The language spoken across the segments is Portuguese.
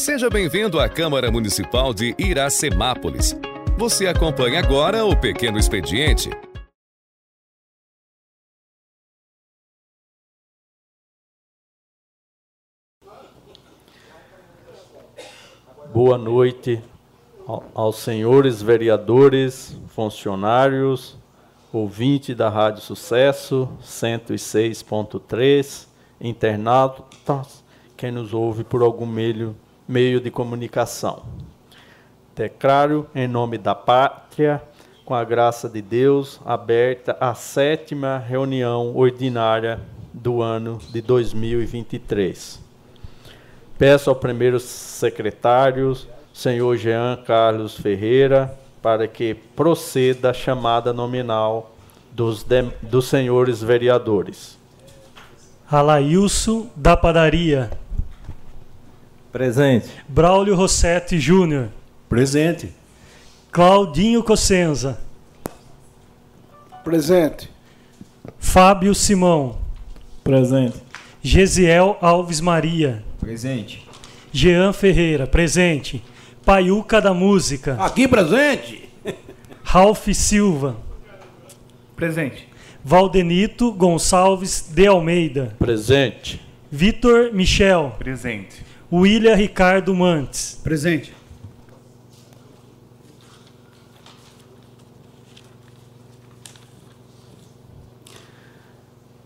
Seja bem-vindo à Câmara Municipal de Iracemápolis. Você acompanha agora o Pequeno Expediente. Boa noite aos senhores vereadores, funcionários, ouvinte da Rádio Sucesso 106.3, internautas, quem nos ouve por algum meio, meio de comunicação. Declaro em nome da pátria, com a graça de Deus, aberta a sétima reunião ordinária do ano de 2023. Peço ao primeiro secretário, senhor Jean Carlos Ferreira, para que proceda a chamada nominal dos, de, dos senhores vereadores. Alailson da Padaria. Presente. Braulio Rossetti Júnior. Presente. Claudinho Cossenza. Presente. Fábio Simão. Presente. Gesiel Alves Maria. Presente. Jean Ferreira. Presente. Paiuca da Música. Aqui presente. Ralph Silva. Presente. Valdenito Gonçalves de Almeida. Presente. Vitor Michel. Presente. William Ricardo Mantes. Presente.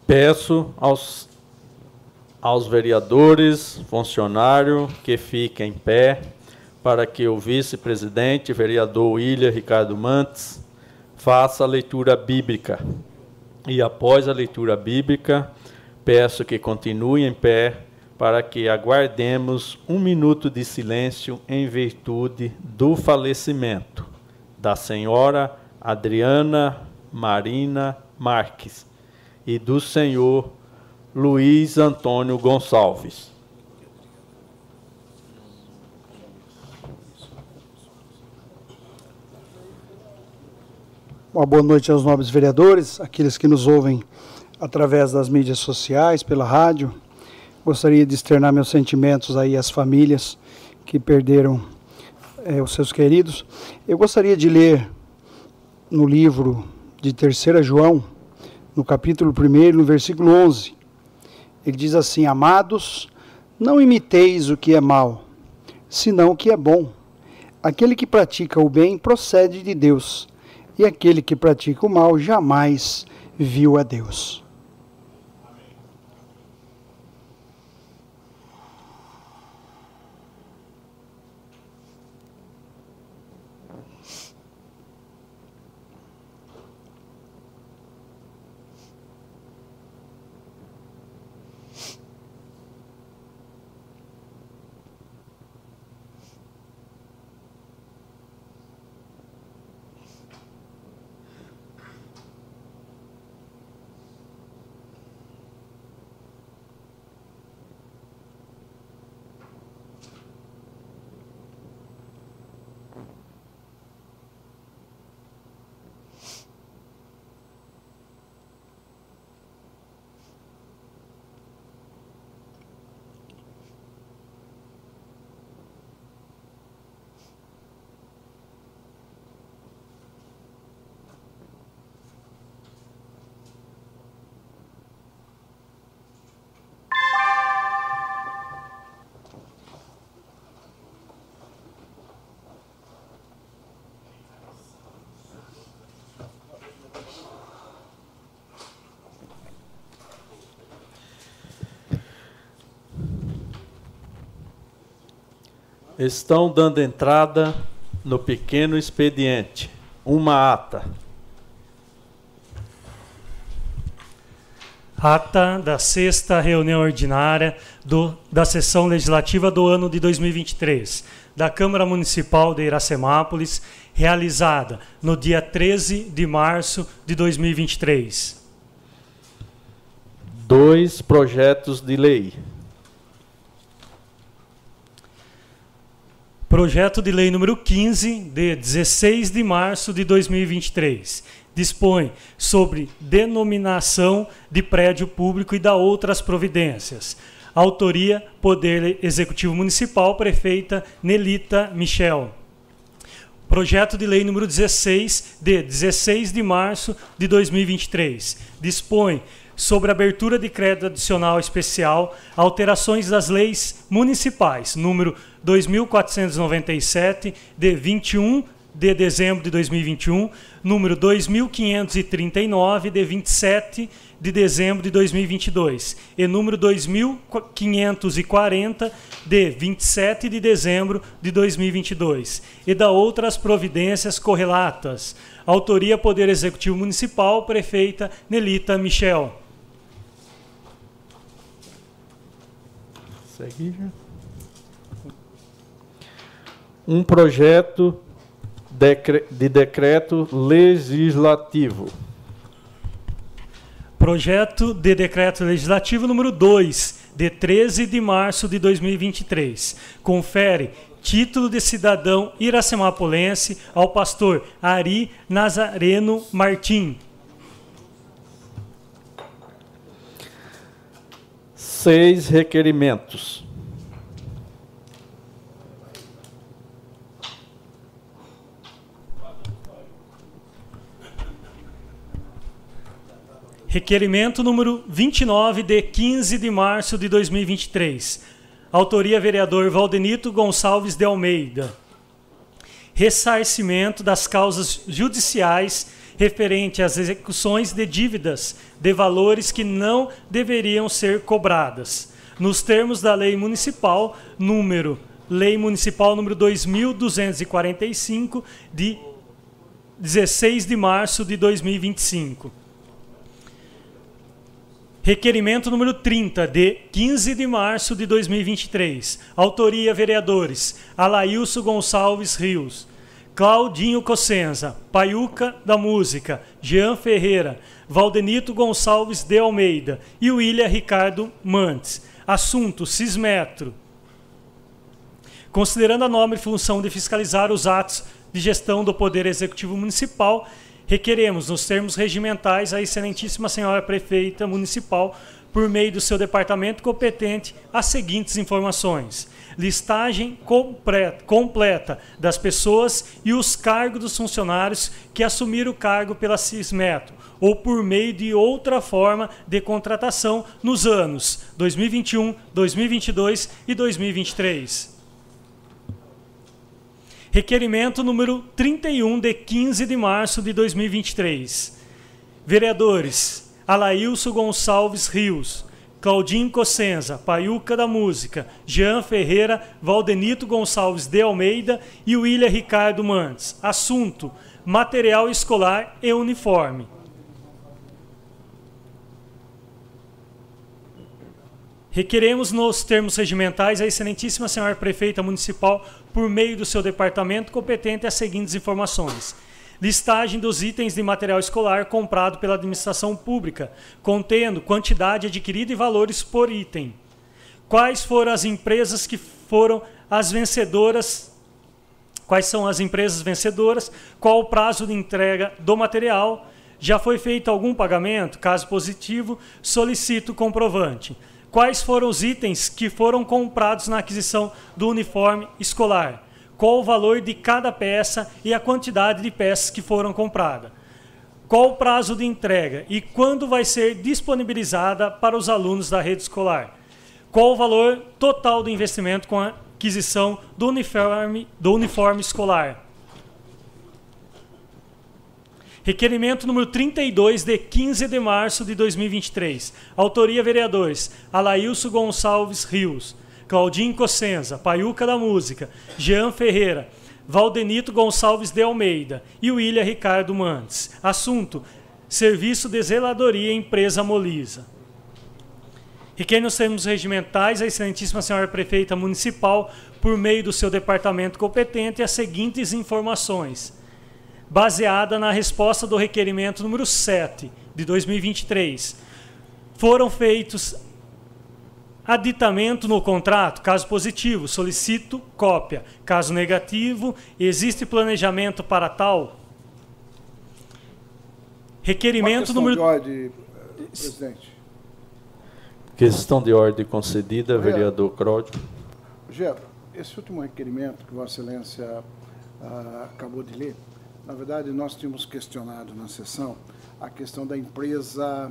Peço aos, aos vereadores, funcionários, que fiquem em pé para que o vice-presidente, vereador William Ricardo Mantes, faça a leitura bíblica. E após a leitura bíblica, peço que continue em pé para que aguardemos um minuto de silêncio em virtude do falecimento da senhora Adriana Marina Marques e do senhor Luiz Antônio Gonçalves. Uma boa noite aos nobres vereadores, aqueles que nos ouvem através das mídias sociais, pela rádio. Gostaria de externar meus sentimentos aí às famílias que perderam é, os seus queridos. Eu gostaria de ler no livro de 3 João, no capítulo 1, no versículo 11. Ele diz assim: Amados, não imiteis o que é mal, senão o que é bom. Aquele que pratica o bem procede de Deus e aquele que pratica o mal jamais viu a Deus. Estão dando entrada no pequeno expediente. Uma ata. Ata da sexta reunião ordinária do, da sessão legislativa do ano de 2023 da Câmara Municipal de Iracemápolis, realizada no dia 13 de março de 2023. Dois projetos de lei. Projeto de Lei número 15, de 16 de março de 2023. Dispõe sobre denominação de prédio público e da outras providências. Autoria: Poder Executivo Municipal, prefeita Nelita Michel. Projeto de Lei número 16, de 16 de março de 2023. Dispõe sobre abertura de crédito adicional especial, alterações das leis municipais, número 2497, de 21 de dezembro de 2021, número 2539, de 27 de dezembro de 2022, e número 2540, de 27 de dezembro de 2022, e da outras providências correlatas. Autoria Poder Executivo Municipal, prefeita Nelita Michel. Seguir. Um projeto de decreto legislativo. Projeto de decreto legislativo número 2, de 13 de março de 2023. Confere título de cidadão iracemapolense ao pastor Ari Nazareno Martim. Seis requerimentos. Requerimento número 29, de 15 de março de 2023. Autoria vereador Valdenito Gonçalves de Almeida. Ressarcimento das causas judiciais referente às execuções de dívidas de valores que não deveriam ser cobradas, nos termos da Lei Municipal número Lei Municipal número 2245 de 16 de março de 2025. Requerimento número 30, de 15 de março de 2023. Autoria vereadores: Alailson Gonçalves Rios, Claudinho Cossenza, Paiuca da Música, Jean Ferreira, Valdenito Gonçalves de Almeida e William Ricardo Mantes. Assunto: Cismetro. Considerando a nobre função de fiscalizar os atos de gestão do Poder Executivo Municipal Requeremos, nos termos regimentais, a Excelentíssima Senhora Prefeita Municipal, por meio do seu departamento competente, as seguintes informações: listagem completa das pessoas e os cargos dos funcionários que assumiram o cargo pela Cismetro ou por meio de outra forma de contratação nos anos 2021, 2022 e 2023. Requerimento número 31 de 15 de março de 2023. Vereadores: Alailson Gonçalves Rios, Claudinho Cossenza, Paiuca da Música, Jean Ferreira, Valdenito Gonçalves de Almeida e William Ricardo Mantes. Assunto: material escolar e uniforme. Requeremos nos termos regimentais a excelentíssima senhora prefeita municipal, por meio do seu departamento competente, as seguintes informações: listagem dos itens de material escolar comprado pela administração pública, contendo quantidade adquirida e valores por item. Quais foram as empresas que foram as vencedoras? Quais são as empresas vencedoras? Qual o prazo de entrega do material? Já foi feito algum pagamento? Caso positivo, solicito comprovante quais foram os itens que foram comprados na aquisição do uniforme escolar, qual o valor de cada peça e a quantidade de peças que foram compradas, qual o prazo de entrega e quando vai ser disponibilizada para os alunos da rede escolar, qual o valor total do investimento com a aquisição do uniforme, do uniforme escolar Requerimento número 32, de 15 de março de 2023. Autoria vereadores: Alailson Gonçalves Rios, Claudinho Cossenza, Paiuca da Música, Jean Ferreira, Valdenito Gonçalves de Almeida e William Ricardo Mantes. Assunto: Serviço de Zeladoria Empresa Molisa. Requer nos termos regimentais a Excelentíssima Senhora Prefeita Municipal, por meio do seu departamento competente, as seguintes informações baseada na resposta do requerimento número 7 de 2023. Foram feitos aditamento no contrato, caso positivo, solicito cópia. Caso negativo, existe planejamento para tal? Requerimento Uma número. De ordem, presidente. Questão de ordem concedida, vereador Cródio. Gero, esse último requerimento que Vossa Excelência ah, acabou de ler, na verdade, nós tínhamos questionado na sessão a questão da empresa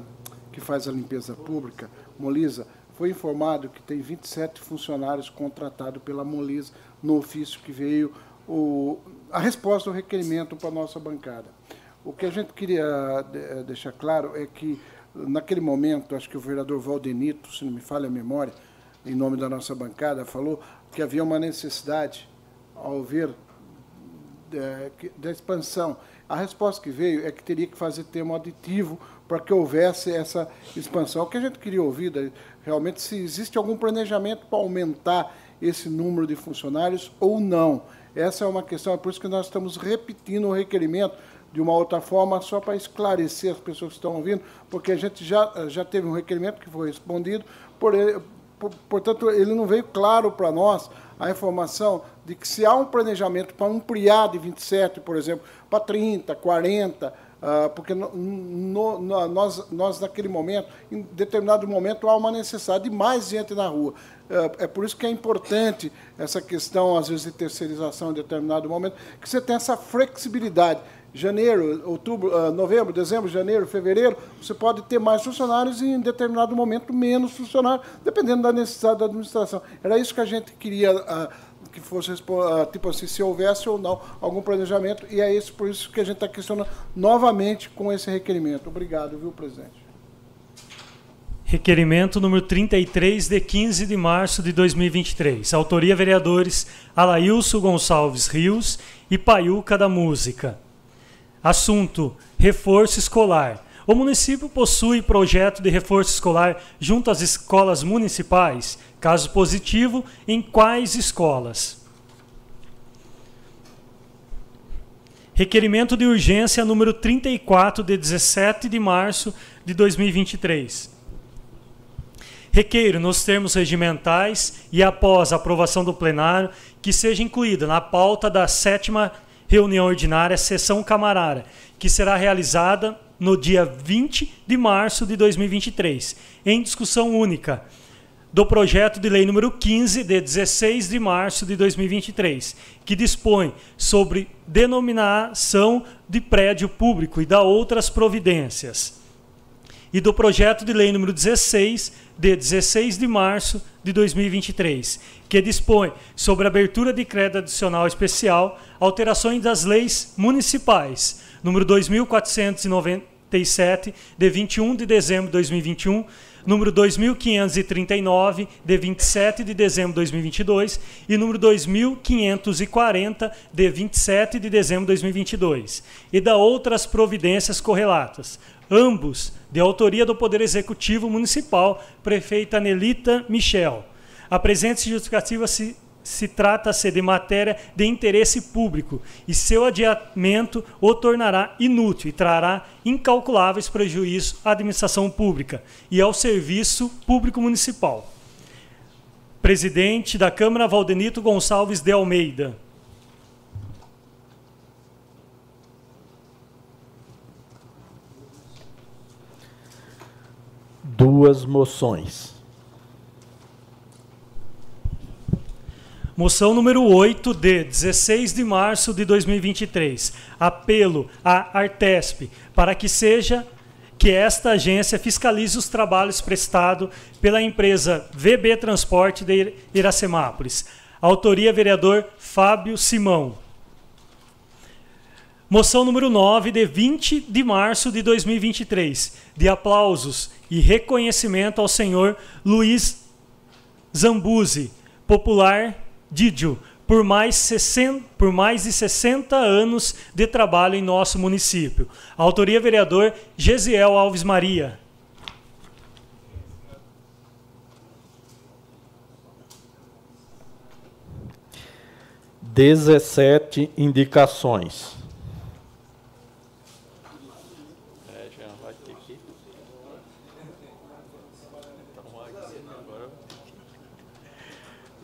que faz a limpeza pública, Molisa. Foi informado que tem 27 funcionários contratados pela Molisa no ofício que veio o, a resposta ao requerimento para a nossa bancada. O que a gente queria eh, deixar claro é que, naquele momento, acho que o vereador Valdenito, se não me falha a memória, em nome da nossa bancada, falou que havia uma necessidade, ao ver é, da expansão. A resposta que veio é que teria que fazer termo aditivo para que houvesse essa expansão. O que a gente queria ouvir, realmente, se existe algum planejamento para aumentar esse número de funcionários ou não. Essa é uma questão, é por isso que nós estamos repetindo o requerimento de uma outra forma, só para esclarecer as pessoas que estão ouvindo, porque a gente já, já teve um requerimento que foi respondido, por por, portanto, ele não veio claro para nós a informação de que se há um planejamento para ampliar de 27, por exemplo, para 30, 40, uh, porque no, no, nós, nós, naquele momento, em determinado momento, há uma necessidade de mais gente na rua. Uh, é por isso que é importante essa questão, às vezes, de terceirização em determinado momento, que você tem essa flexibilidade janeiro, outubro, uh, novembro, dezembro, janeiro, fevereiro, você pode ter mais funcionários e em determinado momento menos funcionários, dependendo da necessidade da administração. Era isso que a gente queria que fosse uh, tipo assim, se houvesse ou não algum planejamento, e é isso por isso que a gente está questionando novamente com esse requerimento. Obrigado, viu, presidente? Requerimento número 33, de 15 de março de 2023. Autoria vereadores Alailson Gonçalves Rios e Paiuca da Música. Assunto: reforço escolar. O município possui projeto de reforço escolar junto às escolas municipais? Caso positivo, em quais escolas? Requerimento de urgência número 34, de 17 de março de 2023. Requeiro, nos termos regimentais e após a aprovação do plenário, que seja incluída na pauta da sétima reunião ordinária, sessão camarara, que será realizada no dia 20 de março de 2023, em discussão única do projeto de lei número 15 de 16 de março de 2023, que dispõe sobre denominação de prédio público e da outras providências. E do projeto de lei número 16 de 16 de março de 2023, que dispõe sobre abertura de crédito adicional especial, alterações das leis municipais, número 2497, de 21 de dezembro de 2021, número 2539, de 27 de dezembro de 2022, e número 2540, de 27 de dezembro de 2022, e da outras providências correlatas, ambos de autoria do Poder Executivo Municipal, prefeita Nelita Michel. A presente justificativa se, se trata-se de matéria de interesse público e seu adiamento o tornará inútil e trará incalculáveis prejuízos à administração pública e ao serviço público municipal. Presidente da Câmara, Valdenito Gonçalves de Almeida. duas moções. Moção número 8 de 16 de março de 2023. Apelo à Artesp para que seja que esta agência fiscalize os trabalhos prestados pela empresa VB Transporte de Iracemápolis. Autoria vereador Fábio Simão. Moção número 9, de 20 de março de 2023, de aplausos e reconhecimento ao senhor Luiz Zambuzi, popular Didio, por mais, 60, por mais de 60 anos de trabalho em nosso município. autoria vereador Gesiel Alves Maria. Dezessete indicações.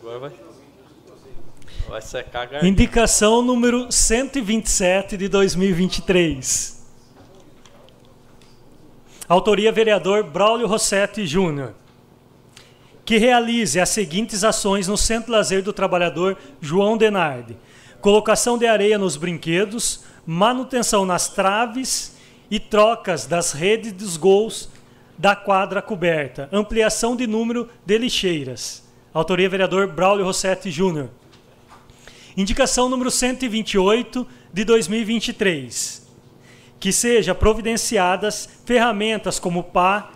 Agora vai. Vai secar a Indicação número 127 de 2023. Autoria vereador Braulio Rossetti Júnior. que realize as seguintes ações no Centro Lazer do Trabalhador João Denardi: colocação de areia nos brinquedos, manutenção nas traves e trocas das redes dos gols da quadra coberta, ampliação de número de lixeiras. Autoria vereador Braulio Rossetti Júnior. Indicação número 128 de 2023. Que seja providenciadas ferramentas como pá,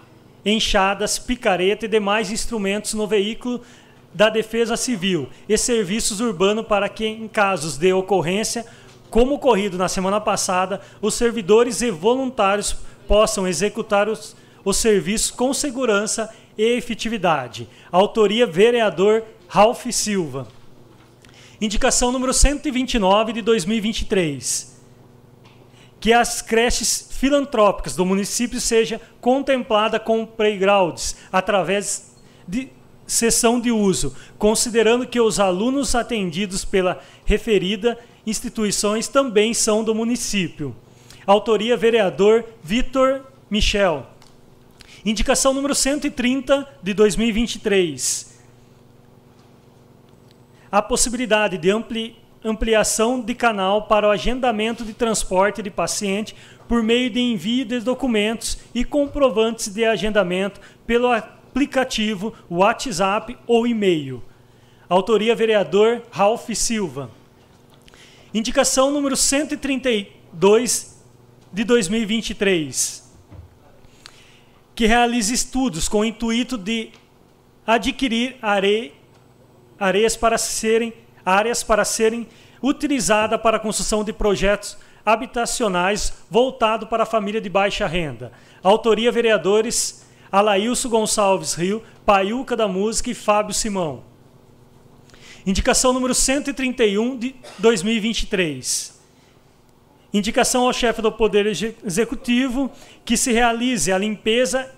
enxadas, picareta e demais instrumentos no veículo da Defesa Civil e serviços urbanos para que, em casos de ocorrência, como ocorrido na semana passada, os servidores e voluntários possam executar os, os serviços com segurança e efetividade. Autoria vereador Ralph Silva. Indicação número 129 de 2023. Que as creches filantrópicas do município seja contemplada com playgrounds através de sessão de uso, considerando que os alunos atendidos pela referida instituições também são do município. Autoria vereador Vitor Michel. Indicação número 130 de 2023. A possibilidade de ampli, ampliação de canal para o agendamento de transporte de paciente por meio de envio de documentos e comprovantes de agendamento pelo aplicativo WhatsApp ou e-mail. Autoria vereador Ralph Silva. Indicação número 132 de 2023. Que realize estudos com o intuito de adquirir areias para serem áreas para serem utilizadas para a construção de projetos habitacionais voltado para a família de baixa renda. Autoria vereadores Alailson Gonçalves Rio, Paiuca da Música e Fábio Simão. Indicação número 131 de 2023. Indicação ao chefe do Poder Executivo que se realize a limpeza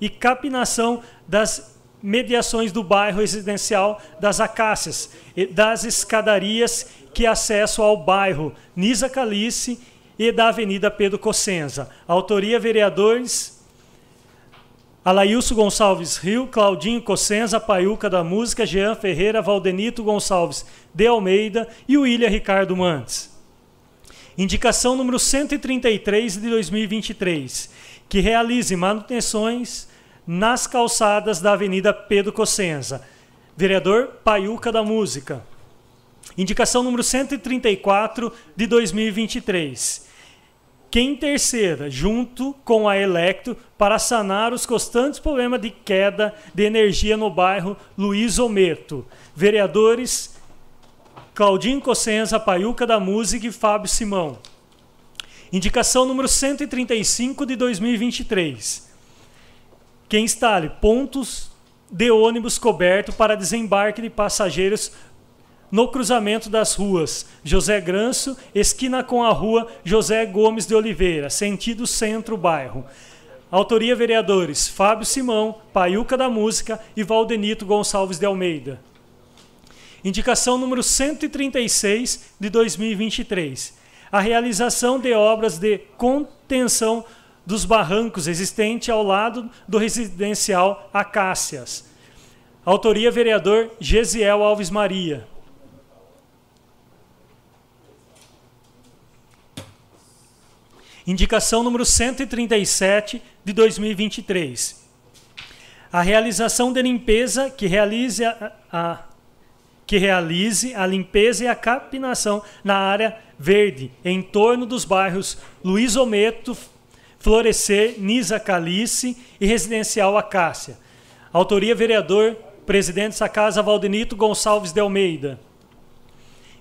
e capinação das mediações do bairro residencial das Acácias das escadarias que acessam ao bairro Nisa Calice e da Avenida Pedro Cossenza. Autoria vereadores Alailson Gonçalves Rio, Claudinho Cossenza, Paiuca da Música, Jean Ferreira, Valdenito Gonçalves de Almeida e William Ricardo Mantes. Indicação número 133 de 2023, que realize manutenções nas calçadas da Avenida Pedro Cossenza. Vereador Paiuca da Música. Indicação número 134 de 2023 que interceda junto com a Electro para sanar os constantes problemas de queda de energia no bairro Luiz Ometo. Vereadores Claudinho Cossenza, Paiuca da Música e Fábio Simão. Indicação número 135 de 2023. Que instale pontos de ônibus coberto para desembarque de passageiros no cruzamento das ruas José Granço, esquina com a rua José Gomes de Oliveira, sentido centro-bairro. Autoria vereadores Fábio Simão, Paiuca da Música e Valdenito Gonçalves de Almeida. Indicação número 136 de 2023. A realização de obras de contenção dos barrancos existentes ao lado do residencial Acácias. Autoria vereador Gesiel Alves Maria. Indicação número 137 de 2023. A realização de limpeza que realize a, a que realize a limpeza e a capinação na área verde em torno dos bairros Luiz Ometo, Florescer, Nisa Calice e Residencial Acácia. Autoria vereador, presidente da casa Valdenito Gonçalves de Almeida.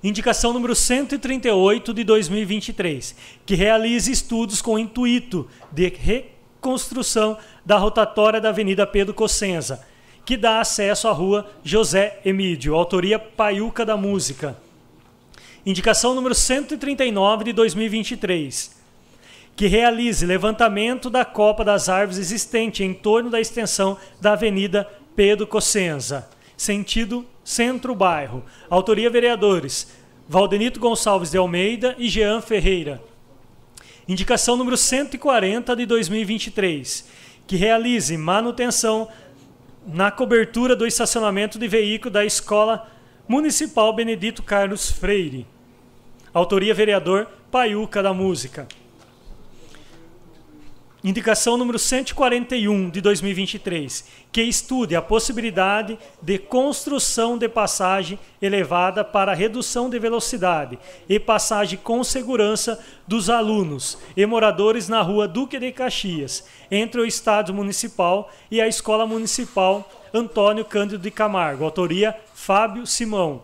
Indicação número 138 de 2023, que realize estudos com intuito de reconstrução da rotatória da Avenida Pedro Cossenza, que dá acesso à rua José Emídio, autoria Paiuca da Música. Indicação número 139 de 2023, que realize levantamento da copa das árvores existente em torno da extensão da Avenida Pedro Cossenza, sentido Centro-Bairro. Autoria vereadores Valdenito Gonçalves de Almeida e Jean Ferreira. Indicação número 140 de 2023, que realize manutenção na cobertura do estacionamento de veículo da Escola Municipal Benedito Carlos Freire. Autoria vereador Paiuca da Música. Indicação número 141 de 2023, que estude a possibilidade de construção de passagem elevada para redução de velocidade e passagem com segurança dos alunos e moradores na rua Duque de Caxias, entre o Estádio Municipal e a Escola Municipal Antônio Cândido de Camargo. Autoria Fábio Simão.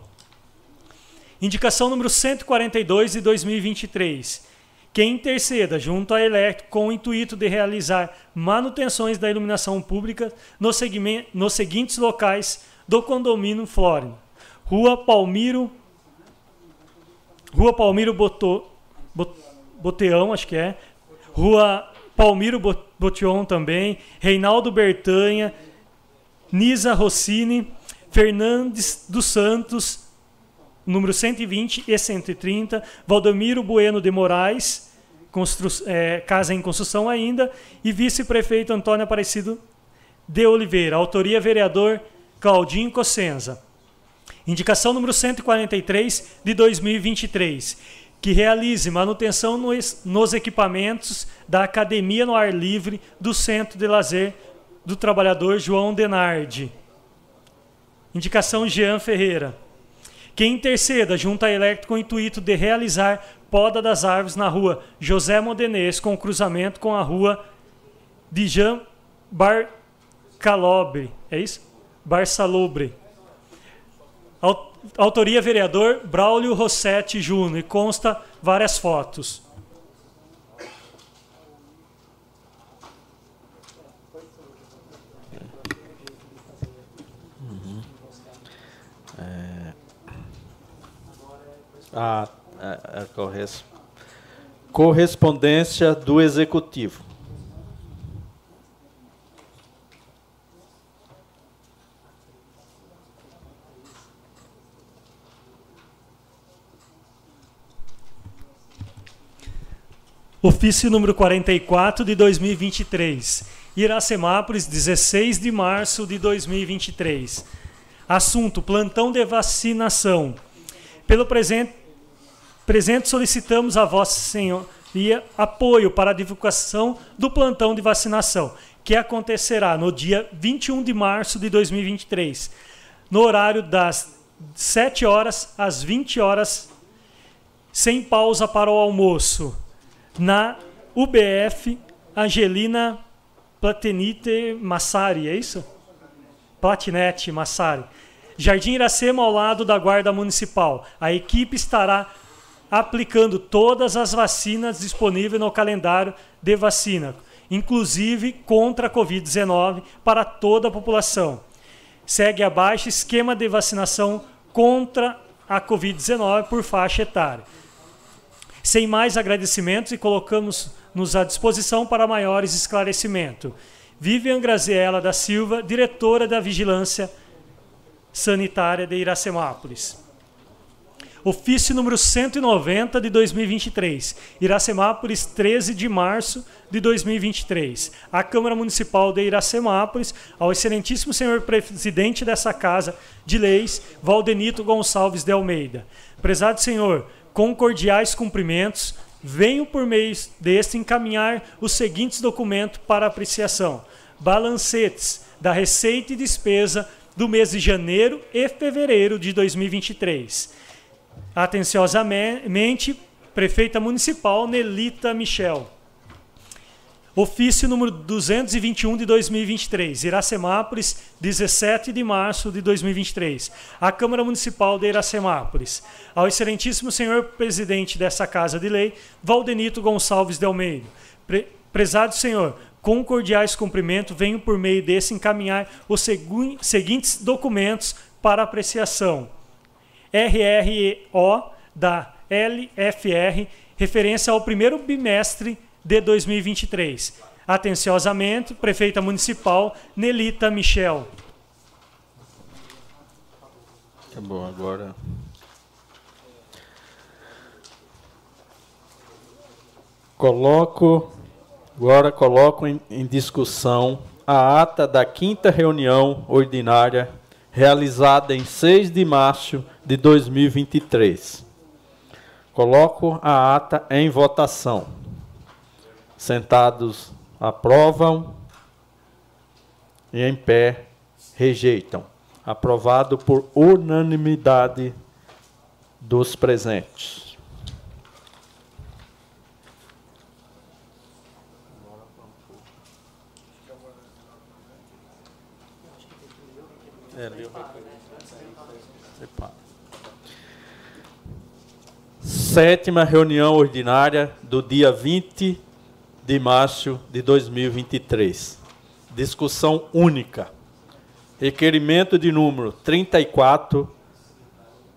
Indicação número 142 de 2023 que interceda junto à Electro com o intuito de realizar manutenções da iluminação pública nos, nos seguintes locais do condomínio Flórida. Rua Palmiro Rua Palmiro Boto, Bot, Boteão, acho que é. Rua Palmiro Botion também, Reinaldo Bertanha, Nisa Rossini, Fernandes dos Santos, número 120 e 130, Valdomiro Bueno de Moraes, é, casa em construção ainda, e vice-prefeito Antônio Aparecido de Oliveira, autoria vereador Claudinho Cossenza. Indicação número 143 de 2023, que realize manutenção nos, nos equipamentos da Academia no Ar Livre do Centro de Lazer do Trabalhador João Denardi. Indicação Jean Ferreira que interceda junto à Electro com o intuito de realizar poda das árvores na rua José Modenês, com cruzamento com a rua de Jean Barcalobre. É isso? Barçalobre. Autoria vereador Braulio Rossetti Júnior. Consta várias fotos. A, a, corres, correspondência do executivo. Ofício número 44 de 2023. Iracemápolis, 16 de março de 2023. Assunto: plantão de vacinação. Pelo presente Presente solicitamos a Vossa Senhoria apoio para a divulgação do plantão de vacinação, que acontecerá no dia 21 de março de 2023, no horário das 7 horas às 20 horas, sem pausa para o almoço, na UBF Angelina Platinite Massari, é isso? Platinete Massari. Jardim Iracema, ao lado da Guarda Municipal. A equipe estará aplicando todas as vacinas disponíveis no calendário de vacina, inclusive contra a Covid-19, para toda a população. Segue abaixo esquema de vacinação contra a Covid-19 por faixa etária. Sem mais agradecimentos e colocamos-nos à disposição para maiores esclarecimentos. Vivian Graziella da Silva, diretora da Vigilância Sanitária de Iracemápolis. Ofício número 190 de 2023. Iracemápolis, 13 de março de 2023. A Câmara Municipal de Iracemápolis, ao excelentíssimo senhor presidente dessa Casa de Leis, Valdenito Gonçalves de Almeida. Prezado senhor, com cordiais cumprimentos, venho por meio deste encaminhar os seguintes documentos para apreciação: balancetes da receita e despesa do mês de janeiro e fevereiro de 2023 Atenciosamente, prefeita municipal Nelita Michel. Ofício número 221 de 2023, Iracemápolis, 17 de março de 2023. A Câmara Municipal de Iracemápolis. Ao excelentíssimo senhor presidente dessa Casa de Lei, Valdenito Gonçalves de Almeida. Pre prezado senhor, com cordiais cumprimentos, venho por meio desse encaminhar os seguintes documentos para apreciação RRO da LFR, referência ao primeiro bimestre de 2023. Atenciosamente, Prefeita Municipal Nelita Michel. Tá bom, agora. Coloco, agora coloco em, em discussão a ata da quinta reunião ordinária realizada em 6 de março de 2023. Coloco a ata em votação. Sentados aprovam e em pé rejeitam. Aprovado por unanimidade dos presentes. Sétima reunião ordinária do dia 20 de março de 2023. Discussão única. Requerimento de número 34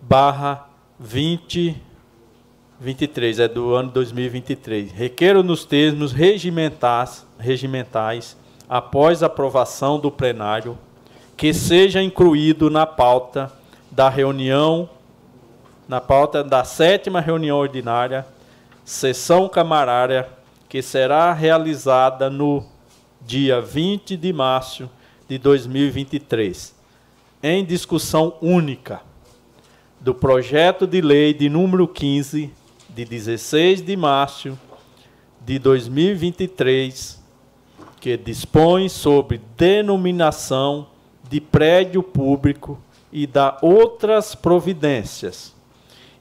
barra 2023, é do ano 2023. Requeiro nos termos regimentais, regimentais após aprovação do plenário que seja incluído na pauta da reunião, na pauta da sétima reunião ordinária, sessão camarária, que será realizada no dia 20 de março de 2023, em discussão única do projeto de lei de número 15, de 16 de março de 2023, que dispõe sobre denominação de prédio público e da outras providências,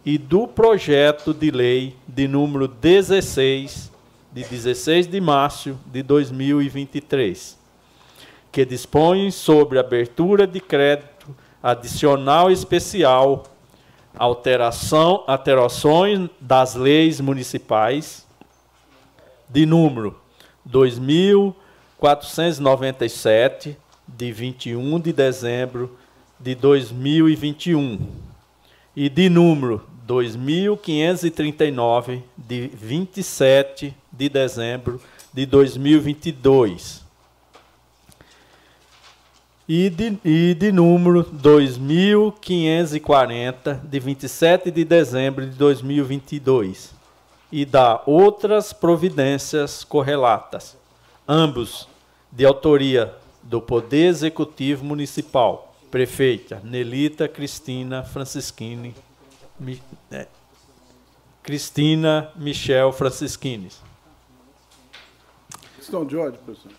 e do projeto de lei de número 16, de 16 de março de 2023, que dispõe sobre abertura de crédito adicional especial, alteração, alterações das leis municipais, de número 2497, de 21 de dezembro de 2021 e de número 2539 de 27 de dezembro de 2022 e de, e de número 2540 de 27 de dezembro de 2022 e da outras providências correlatas, ambos de autoria do Poder Executivo Municipal, prefeita Nelita Cristina Francisquini, Mi, é, Cristina Michel Francisquini. Questão de ordem, presidente.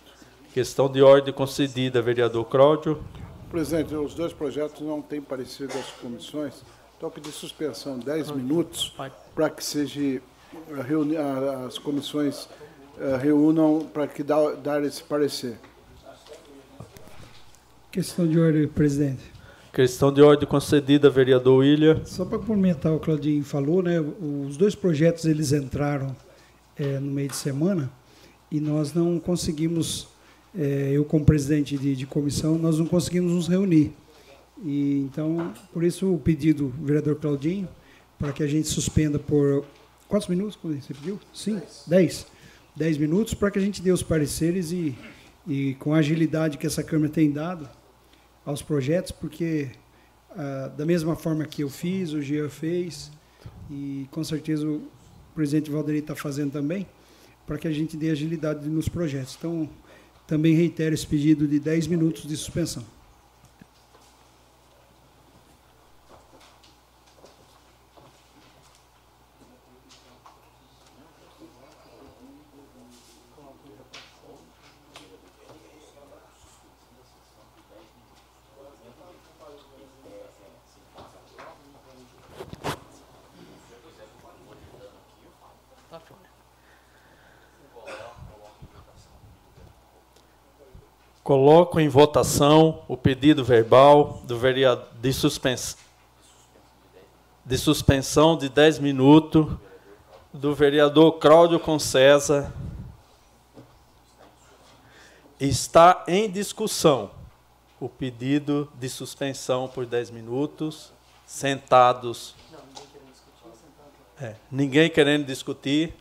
Questão de ordem concedida, vereador Cláudio. Presidente, os dois projetos não têm parecido às comissões, então eu pedi suspensão 10 minutos para que seja reuni, as comissões uh, reúnam para que dá, dar esse parecer. Questão de ordem, presidente. Questão de ordem concedida, vereador William. Só para complementar o Claudinho falou, né, os dois projetos eles entraram é, no meio de semana e nós não conseguimos, é, eu como presidente de, de, comissão, nós não conseguimos nos reunir. E, então, por isso o pedido do vereador Claudinho, para que a gente suspenda por quantos minutos você pediu? Sim, dez. Dez minutos para que a gente dê os pareceres e, e com a agilidade que essa Câmara tem dado, aos projetos, porque ah, da mesma forma que eu fiz, o Gia fez, e com certeza o presidente Valderi está fazendo também, para que a gente dê agilidade nos projetos. Então, também reitero esse pedido de 10 minutos de suspensão. Coloco em votação o pedido verbal do vereador de, de suspensão de 10 minutos do vereador Cláudio Concesa. Está em discussão o pedido de suspensão por 10 minutos, sentados. É, ninguém querendo discutir,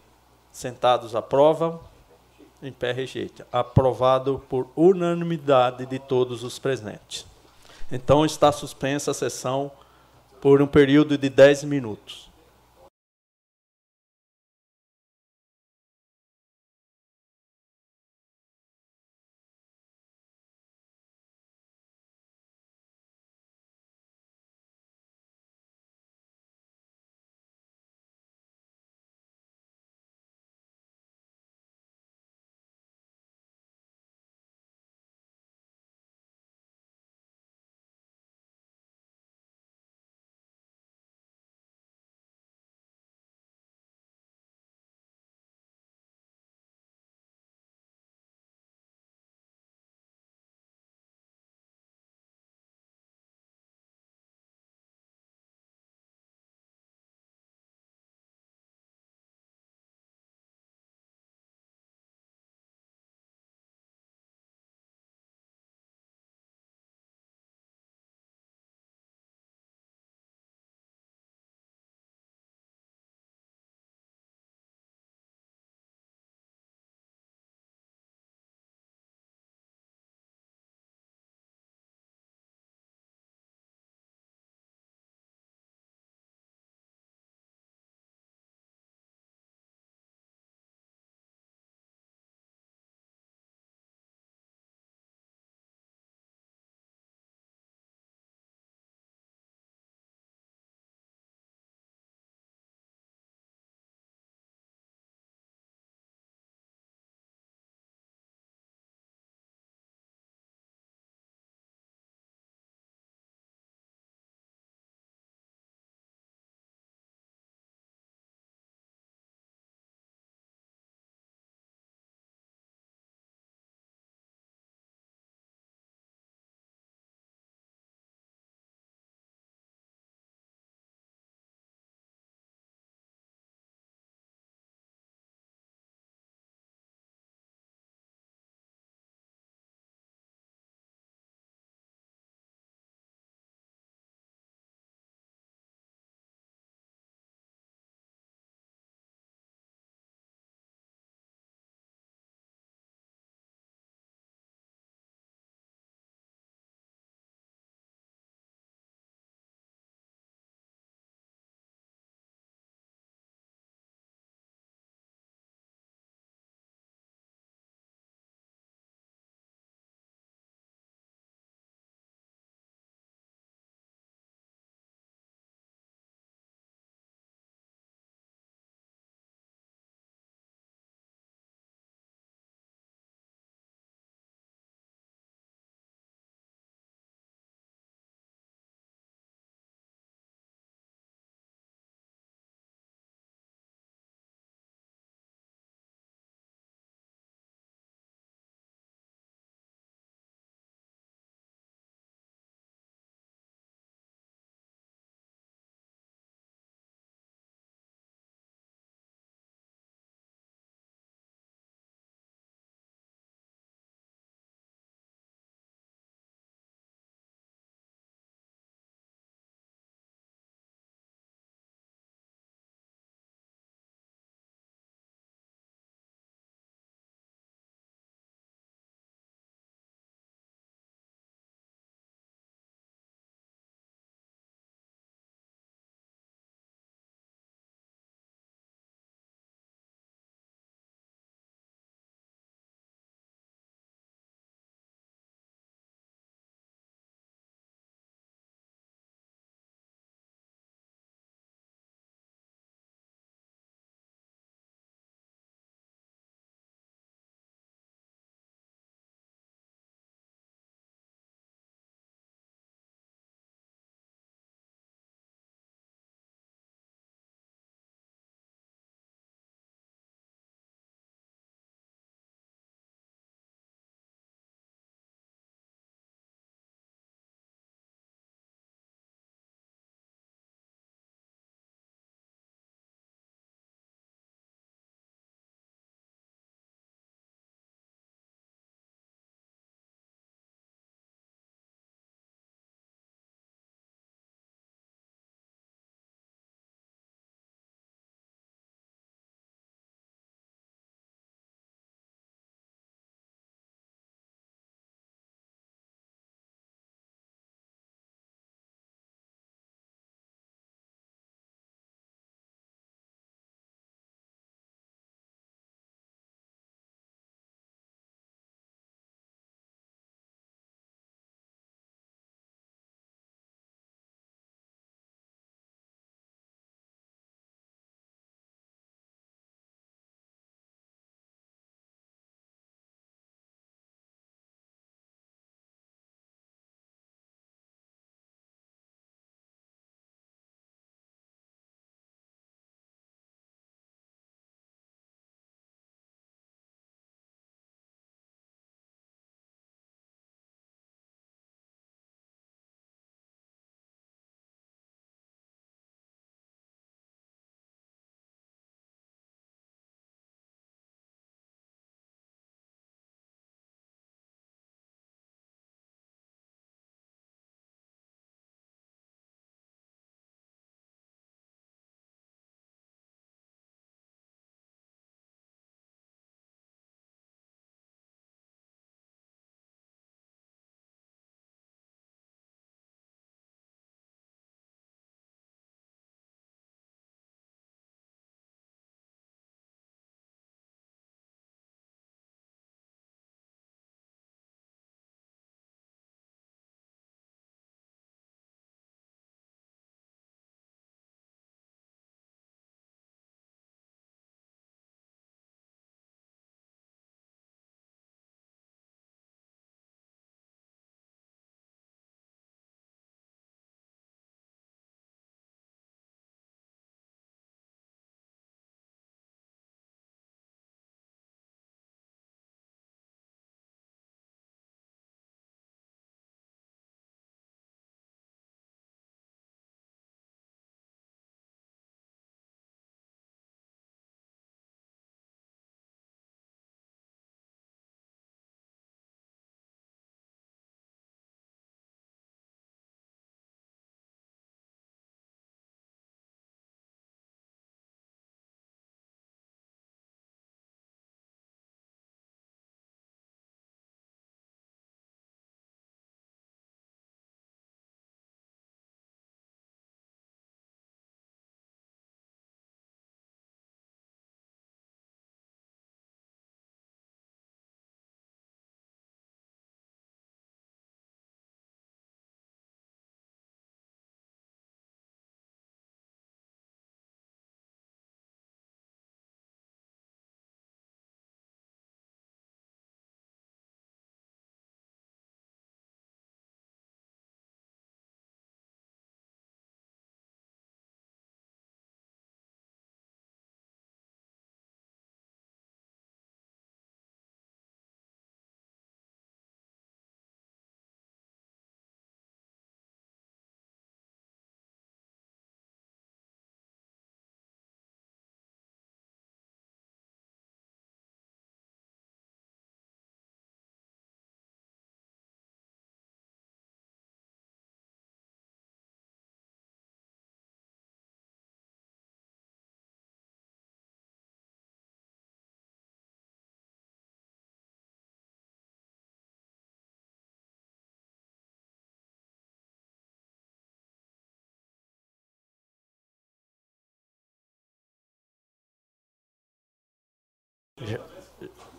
sentados aprovam em pé rejeita. Aprovado por unanimidade de todos os presentes. Então está suspensa a sessão por um período de 10 minutos.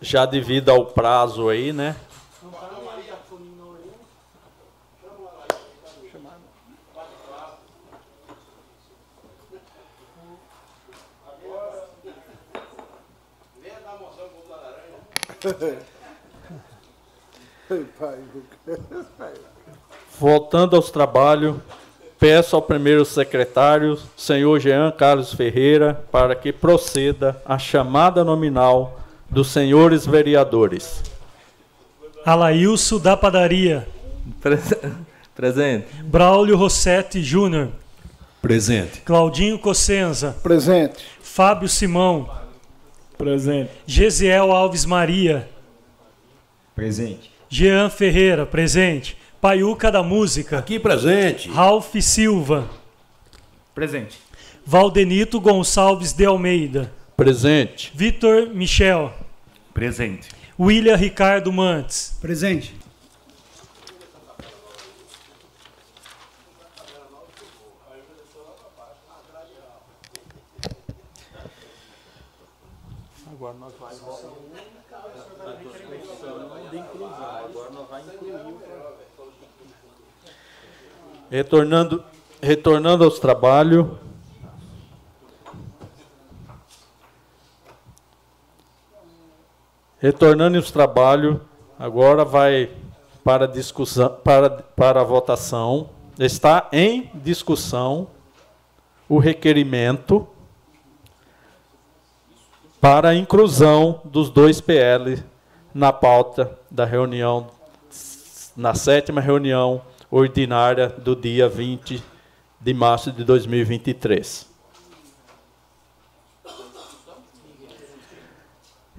Já devido ao prazo aí, né? Voltando aos trabalhos, peço ao primeiro secretário, senhor Jean Carlos Ferreira, para que proceda a chamada nominal dos senhores vereadores. Alailson da Padaria. Presente. Braulio Rossetti Júnior. Presente. Claudinho Cossenza. Presente. Fábio Simão. Presente. Gesiel Alves Maria. Presente. Jean Ferreira, presente. Paiuca da Música. Aqui presente. Ralph Silva. Presente. Valdenito Gonçalves de Almeida. Presente. Vitor Michel. Presente. William Ricardo Mantes. Presente. Agora nós vamos de inclusão. Agora nós vamos incluir. Retornando, retornando aos trabalhos. Retornando aos trabalhos, agora vai para discussão, para, para a votação. Está em discussão o requerimento para a inclusão dos dois PL na pauta da reunião, na sétima reunião ordinária do dia 20 de março de 2023.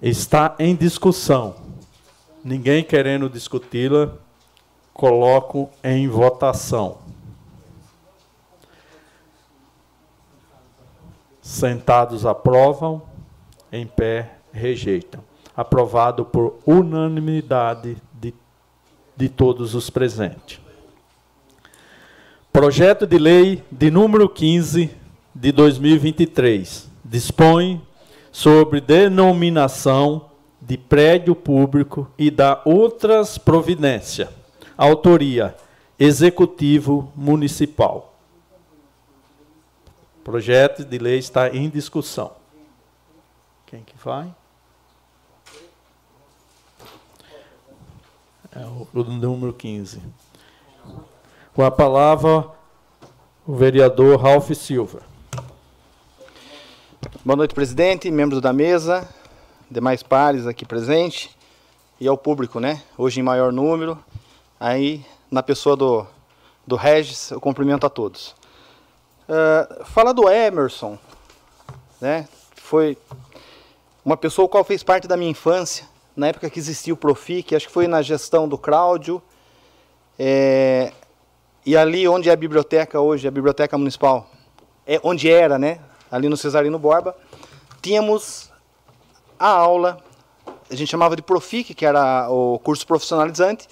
Está em discussão. Ninguém querendo discuti-la, coloco em votação. Sentados aprovam, em pé rejeitam. Aprovado por unanimidade de, de todos os presentes. Projeto de lei de número 15 de 2023 dispõe sobre denominação de prédio público e da outras providências. Autoria: Executivo Municipal. Projeto de lei está em discussão. Quem que vai? É o, o número 15. Com a palavra, o vereador Ralph Silva. Boa noite, presidente, membros da mesa, demais pares aqui presentes e ao público, né? Hoje em maior número. Aí, na pessoa do, do Regis, eu cumprimento a todos. Uh, falar do Emerson, né? Foi uma pessoa qual fez parte da minha infância, na época que existia o Profic, acho que foi na gestão do Cláudio. É, e ali onde é a biblioteca hoje, a biblioteca municipal, é onde era, né? Ali no Cesarino Borba, tínhamos a aula, a gente chamava de Profic, que era o curso profissionalizante,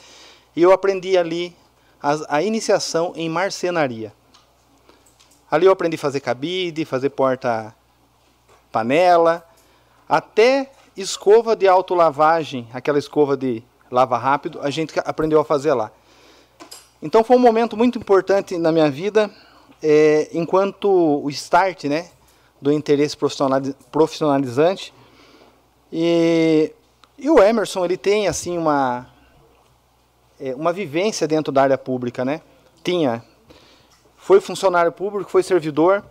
e eu aprendi ali a, a iniciação em marcenaria. Ali eu aprendi a fazer cabide, fazer porta panela, até escova de autolavagem, aquela escova de lava rápido, a gente aprendeu a fazer lá. Então foi um momento muito importante na minha vida, é, enquanto o start né, do interesse profissionalizante. E, e o Emerson ele tem assim uma, é, uma vivência dentro da área pública. Né? Tinha. Foi funcionário público, foi servidor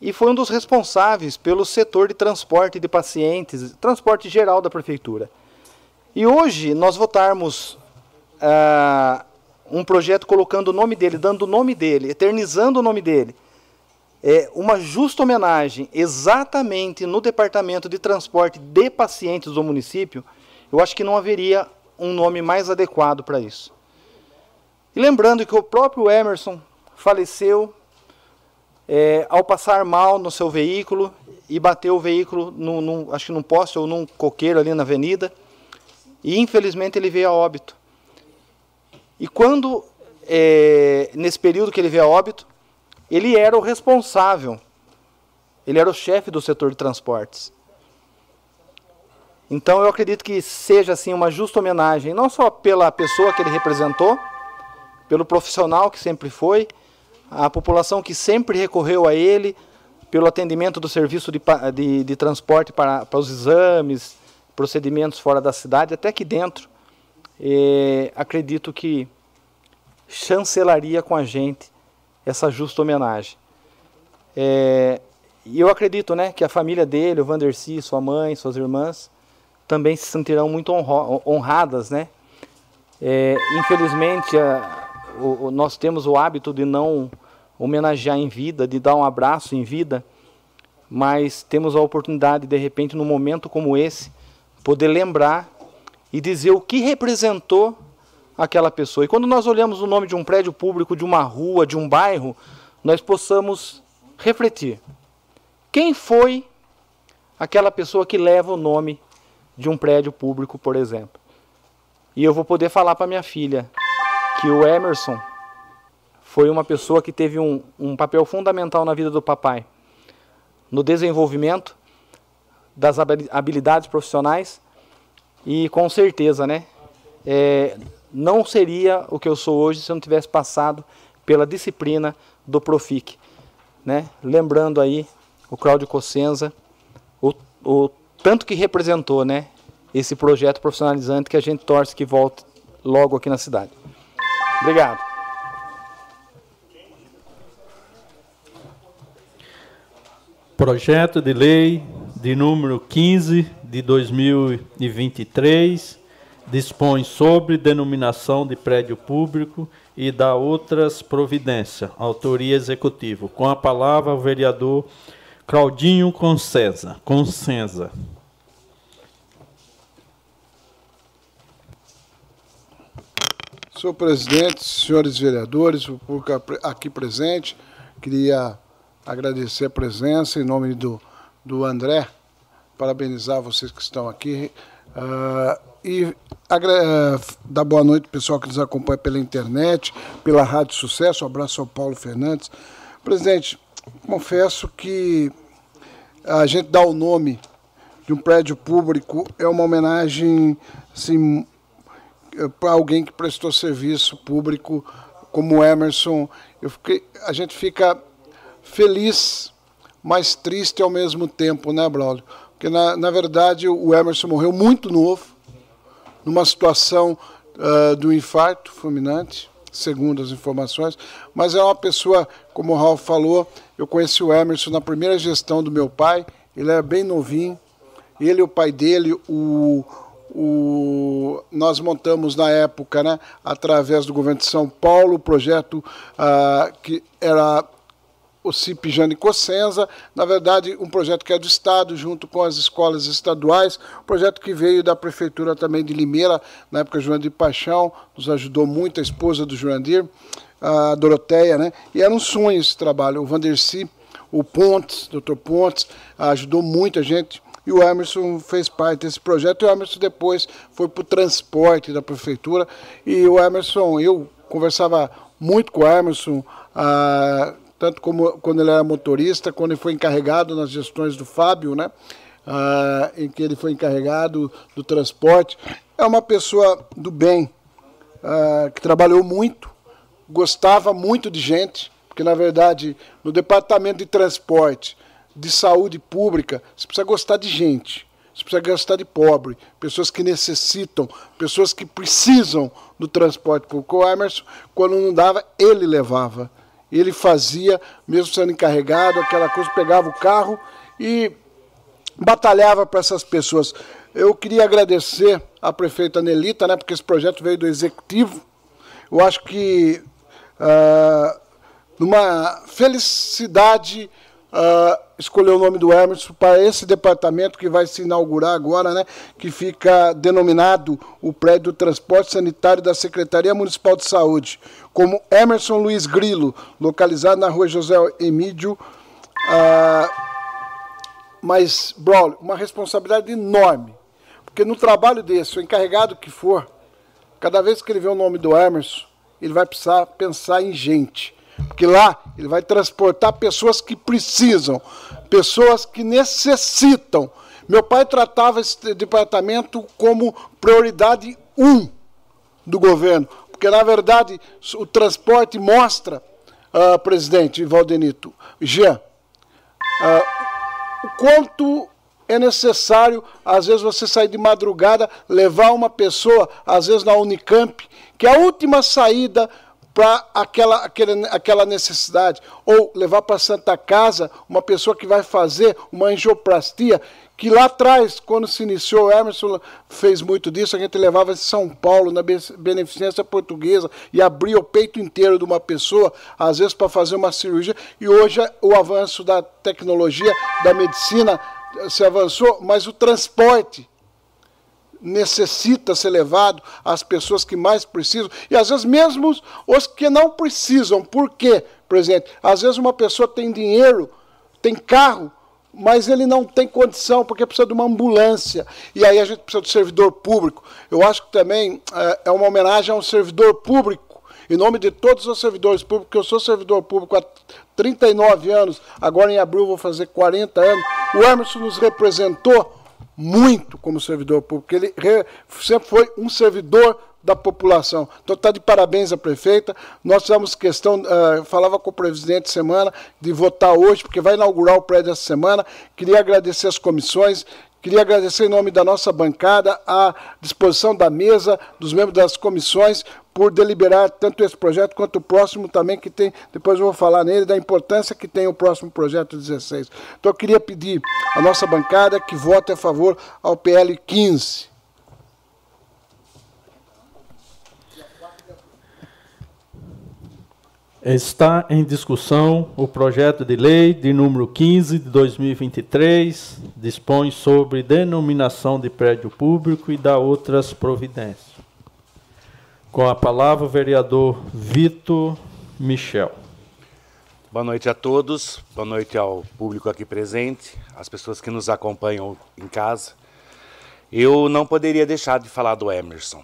e foi um dos responsáveis pelo setor de transporte de pacientes, transporte geral da prefeitura. E hoje nós votarmos ah, um projeto colocando o nome dele, dando o nome dele, eternizando o nome dele, é uma justa homenagem exatamente no departamento de transporte de pacientes do município, eu acho que não haveria um nome mais adequado para isso. E lembrando que o próprio Emerson faleceu é, ao passar mal no seu veículo e bateu o veículo, num, num, acho que num poste ou num coqueiro ali na avenida, e infelizmente ele veio a óbito. E quando, é, nesse período que ele veio a óbito, ele era o responsável, ele era o chefe do setor de transportes. Então eu acredito que seja assim uma justa homenagem, não só pela pessoa que ele representou, pelo profissional que sempre foi, a população que sempre recorreu a ele, pelo atendimento do serviço de, de, de transporte para, para os exames, procedimentos fora da cidade, até aqui dentro. E acredito que chancelaria com a gente essa justa homenagem. É, e eu acredito né, que a família dele, o Vandercy, sua mãe, suas irmãs, também se sentirão muito honradas. Né? É, infelizmente, a, o, nós temos o hábito de não homenagear em vida, de dar um abraço em vida, mas temos a oportunidade, de repente, num momento como esse, poder lembrar e dizer o que representou aquela pessoa. E quando nós olhamos o nome de um prédio público, de uma rua, de um bairro, nós possamos refletir. Quem foi aquela pessoa que leva o nome de um prédio público, por exemplo? E eu vou poder falar para minha filha que o Emerson foi uma pessoa que teve um, um papel fundamental na vida do papai, no desenvolvimento das habilidades profissionais e com certeza, né, é, não seria o que eu sou hoje se eu não tivesse passado pela disciplina do Profic, né? Lembrando aí o Cláudio Cossenza, o, o tanto que representou, né, esse projeto profissionalizante que a gente torce que volte logo aqui na cidade. Obrigado. Projeto de lei de número 15 de 2023 dispõe sobre denominação de prédio público e dá outras providências. Autoria executiva. Com a palavra o vereador Claudinho Consenza. Consenza. Senhor presidente, senhores vereadores, o público aqui presente, queria agradecer a presença em nome do, do André, parabenizar vocês que estão aqui uh, e uh, dar boa noite pessoal que nos acompanha pela internet, pela Rádio Sucesso. Um abraço ao Paulo Fernandes. Presidente, confesso que a gente dá o nome de um prédio público é uma homenagem assim, para alguém que prestou serviço público como Emerson. Eu fiquei, a gente fica feliz, mas triste ao mesmo tempo, né, Braulio? Porque, na, na verdade, o Emerson morreu muito novo, numa situação uh, do infarto fulminante, segundo as informações, mas é uma pessoa, como o Ralf falou, eu conheci o Emerson na primeira gestão do meu pai, ele era bem novinho, ele e o pai dele, o o, nós montamos na época, né, através do governo de São Paulo, o projeto ah, que era o CIP Jane Cossenza, na verdade um projeto que é do Estado, junto com as escolas estaduais, um projeto que veio da Prefeitura também de Limeira, na época Joandir Paixão, nos ajudou muito, a esposa do Joandir, a Doroteia, né? e era um sonho esse trabalho, o Vanderci, o Pontes, doutor Pontes, ajudou muito a gente, e o Emerson fez parte desse projeto. E o Emerson depois foi para o transporte da prefeitura. E o Emerson, eu conversava muito com o Emerson, ah, tanto como quando ele era motorista, quando ele foi encarregado nas gestões do Fábio, né? Ah, em que ele foi encarregado do transporte. É uma pessoa do bem, ah, que trabalhou muito, gostava muito de gente, porque na verdade no departamento de transporte de saúde pública, você precisa gostar de gente, você precisa gostar de pobre, pessoas que necessitam, pessoas que precisam do transporte público. O Emerson, quando não dava, ele levava. Ele fazia, mesmo sendo encarregado, aquela coisa, pegava o carro e batalhava para essas pessoas. Eu queria agradecer à prefeita Nelita, né, porque esse projeto veio do executivo. Eu acho que uh, numa felicidade uh, escolheu o nome do Emerson para esse departamento que vai se inaugurar agora, né, que fica denominado o prédio do transporte sanitário da Secretaria Municipal de Saúde, como Emerson Luiz Grilo, localizado na rua José Emílio. Uh, mas, Braulio, uma responsabilidade enorme, porque no trabalho desse, o encarregado que for, cada vez que ele vê o nome do Emerson, ele vai precisar pensar em gente porque lá ele vai transportar pessoas que precisam, pessoas que necessitam, Meu pai tratava esse departamento como prioridade um do governo, porque na verdade o transporte mostra, uh, presidente Valdenito, Jean, uh, o quanto é necessário, às vezes, você sair de madrugada, levar uma pessoa, às vezes na Unicamp, que é a última saída para aquela, aquela, aquela necessidade. Ou levar para Santa Casa uma pessoa que vai fazer uma angioplastia, que lá atrás, quando se iniciou, o Emerson fez muito disso, a gente levava em São Paulo, na beneficência portuguesa, e abria o peito inteiro de uma pessoa, às vezes para fazer uma cirurgia, e hoje o avanço da tecnologia, da medicina, se avançou, mas o transporte necessita ser levado às pessoas que mais precisam, e às vezes mesmo os que não precisam. Por quê, presidente? Às vezes uma pessoa tem dinheiro, tem carro, mas ele não tem condição, porque precisa de uma ambulância. E aí a gente precisa do servidor público. Eu acho que também é, é uma homenagem a um servidor público, em nome de todos os servidores públicos, que eu sou servidor público há 39 anos, agora em abril vou fazer 40 anos. O Emerson nos representou muito como servidor público. Ele sempre foi um servidor da população. Então está de parabéns a prefeita. Nós tivemos questão, uh, falava com o presidente semana de votar hoje, porque vai inaugurar o prédio essa semana. Queria agradecer as comissões, Queria agradecer em nome da nossa bancada a disposição da mesa, dos membros das comissões, por deliberar tanto esse projeto quanto o próximo também, que tem, depois eu vou falar nele, da importância que tem o próximo projeto 16. Então eu queria pedir à nossa bancada que vote a favor ao PL 15. Está em discussão o projeto de lei de número 15 de 2023, dispõe sobre denominação de prédio público e dá outras providências. Com a palavra o vereador Vitor Michel. Boa noite a todos, boa noite ao público aqui presente, às pessoas que nos acompanham em casa. Eu não poderia deixar de falar do Emerson.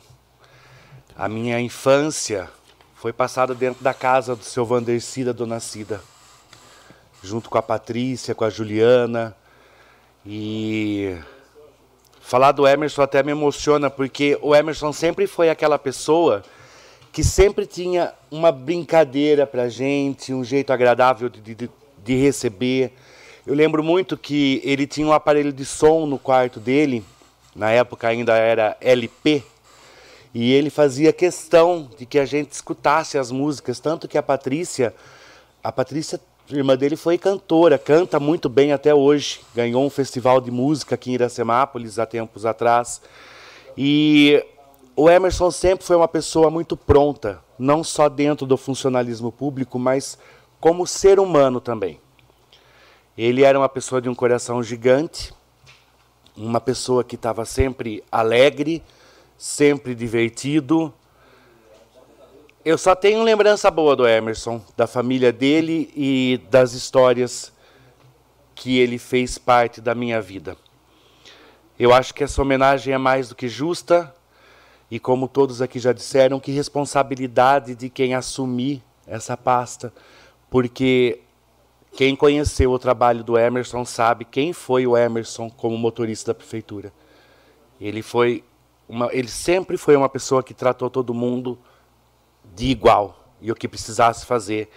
A minha infância foi passada dentro da casa do seu Vanderci da Dona Cida, junto com a Patrícia, com a Juliana. E falar do Emerson até me emociona, porque o Emerson sempre foi aquela pessoa que sempre tinha uma brincadeira pra gente, um jeito agradável de, de, de receber. Eu lembro muito que ele tinha um aparelho de som no quarto dele, na época ainda era LP, e ele fazia questão de que a gente escutasse as músicas, tanto que a Patrícia, a Patrícia, irmã dele, foi cantora, canta muito bem até hoje. Ganhou um festival de música aqui em Iracemápolis há tempos atrás. E o Emerson sempre foi uma pessoa muito pronta, não só dentro do funcionalismo público, mas como ser humano também. Ele era uma pessoa de um coração gigante, uma pessoa que estava sempre alegre, sempre divertido. Eu só tenho lembrança boa do Emerson, da família dele e das histórias que ele fez parte da minha vida. Eu acho que essa homenagem é mais do que justa e, como todos aqui já disseram, que responsabilidade de quem assumir essa pasta, porque quem conheceu o trabalho do Emerson sabe quem foi o Emerson como motorista da prefeitura. Ele foi uma, ele sempre foi uma pessoa que tratou todo mundo de igual. E o que precisasse fazer,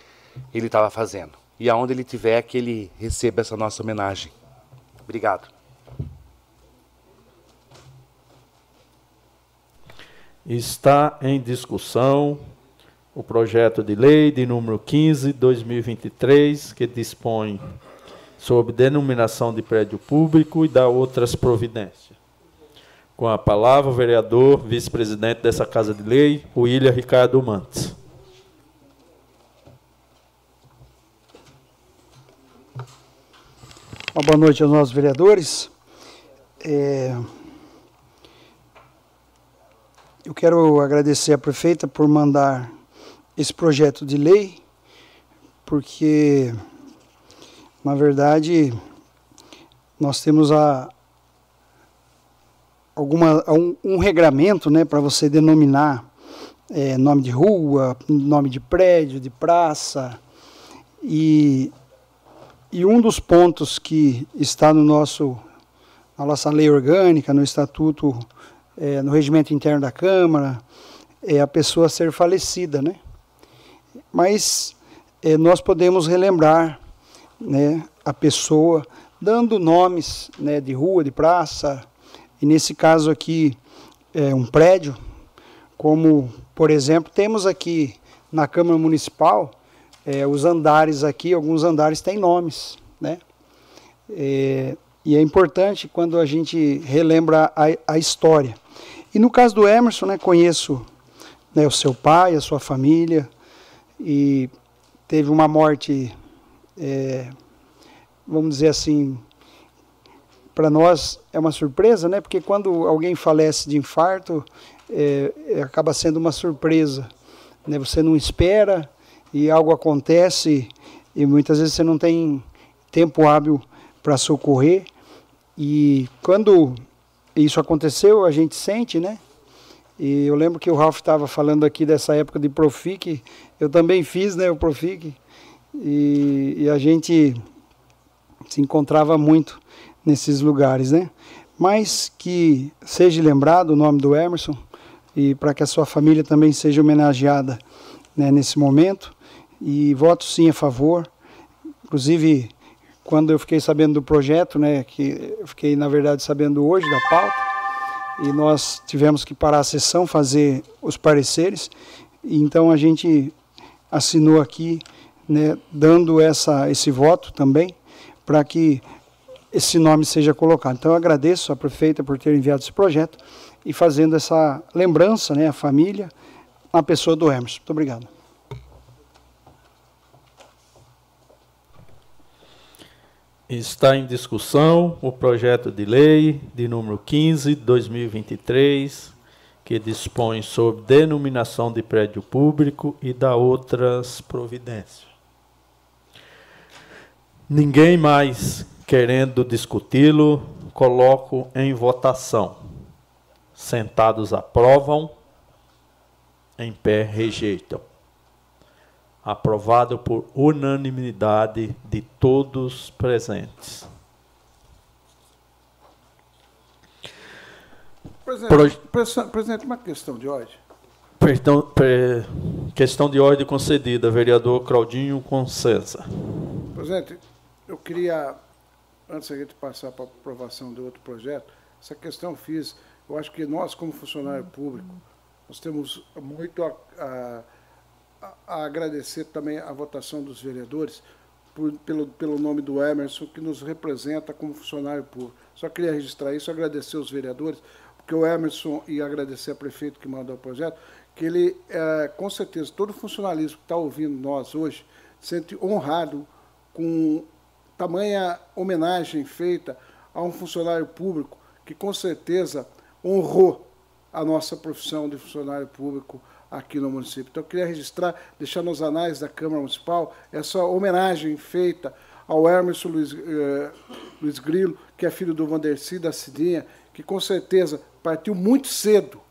ele estava fazendo. E aonde ele tiver, que ele receba essa nossa homenagem. Obrigado. Está em discussão o projeto de lei de número 15, 2023, que dispõe sobre denominação de prédio público e dá outras providências. Com a palavra, o vereador, vice-presidente dessa Casa de Lei, William Ricardo Mantes. Uma boa noite aos nossos vereadores. É... Eu quero agradecer à prefeita por mandar esse projeto de lei, porque, na verdade, nós temos a, alguma, um, um regramento né, para você denominar é, nome de rua, nome de prédio, de praça. E, e um dos pontos que está no nosso na nossa lei orgânica, no estatuto, é, no regimento interno da Câmara, é a pessoa ser falecida, né? Mas é, nós podemos relembrar, né, a pessoa dando nomes, né, de rua, de praça, e nesse caso aqui é um prédio, como por exemplo temos aqui na Câmara Municipal é, os andares aqui, alguns andares têm nomes, né? É, e é importante quando a gente relembra a, a história. E no caso do Emerson, né, conheço né, o seu pai, a sua família, e teve uma morte, é, vamos dizer assim, para nós é uma surpresa, né? Porque quando alguém falece de infarto, é, é, acaba sendo uma surpresa, né? Você não espera e algo acontece e muitas vezes você não tem tempo hábil para socorrer. E quando isso aconteceu, a gente sente, né? E eu lembro que o Ralph estava falando aqui dessa época de Profic, eu também fiz, né, o Profic, e, e a gente se encontrava muito nesses lugares, né? Mas que seja lembrado o nome do Emerson e para que a sua família também seja homenageada né, nesse momento. E voto sim a favor. Inclusive, quando eu fiquei sabendo do projeto, né, que eu fiquei na verdade sabendo hoje da pauta, e nós tivemos que parar a sessão, fazer os pareceres, e então a gente assinou aqui, né, dando essa, esse voto também, para que esse nome seja colocado. Então eu agradeço a prefeita por ter enviado esse projeto e fazendo essa lembrança, né, à família, na pessoa do Emerson. Muito obrigado. Está em discussão o projeto de lei de número 15 de 2023, que dispõe sobre denominação de prédio público e da outras providências. Ninguém mais querendo discuti-lo, coloco em votação. Sentados aprovam, em pé rejeitam. Aprovado por unanimidade de todos presentes. Presidente, Pro... presidente uma questão de ordem. Perdão, pre... questão de ordem concedida, vereador Claudinho Consensa. Presidente, eu queria antes gente passar para a aprovação de outro projeto, essa questão fiz, eu acho que nós, como funcionário público, nós temos muito a, a, a agradecer também a votação dos vereadores por, pelo, pelo nome do Emerson, que nos representa como funcionário público. Só queria registrar isso, agradecer os vereadores, porque o Emerson, e agradecer ao prefeito que mandou o projeto, que ele, é, com certeza, todo funcionalismo que está ouvindo nós hoje, sente honrado com tamanha homenagem feita a um funcionário público que com certeza honrou a nossa profissão de funcionário público aqui no município. Então eu queria registrar, deixar nos anais da Câmara Municipal essa homenagem feita ao Hermes Luiz, eh, Luiz Grilo, que é filho do Vanderci da Cidinha, que com certeza partiu muito cedo,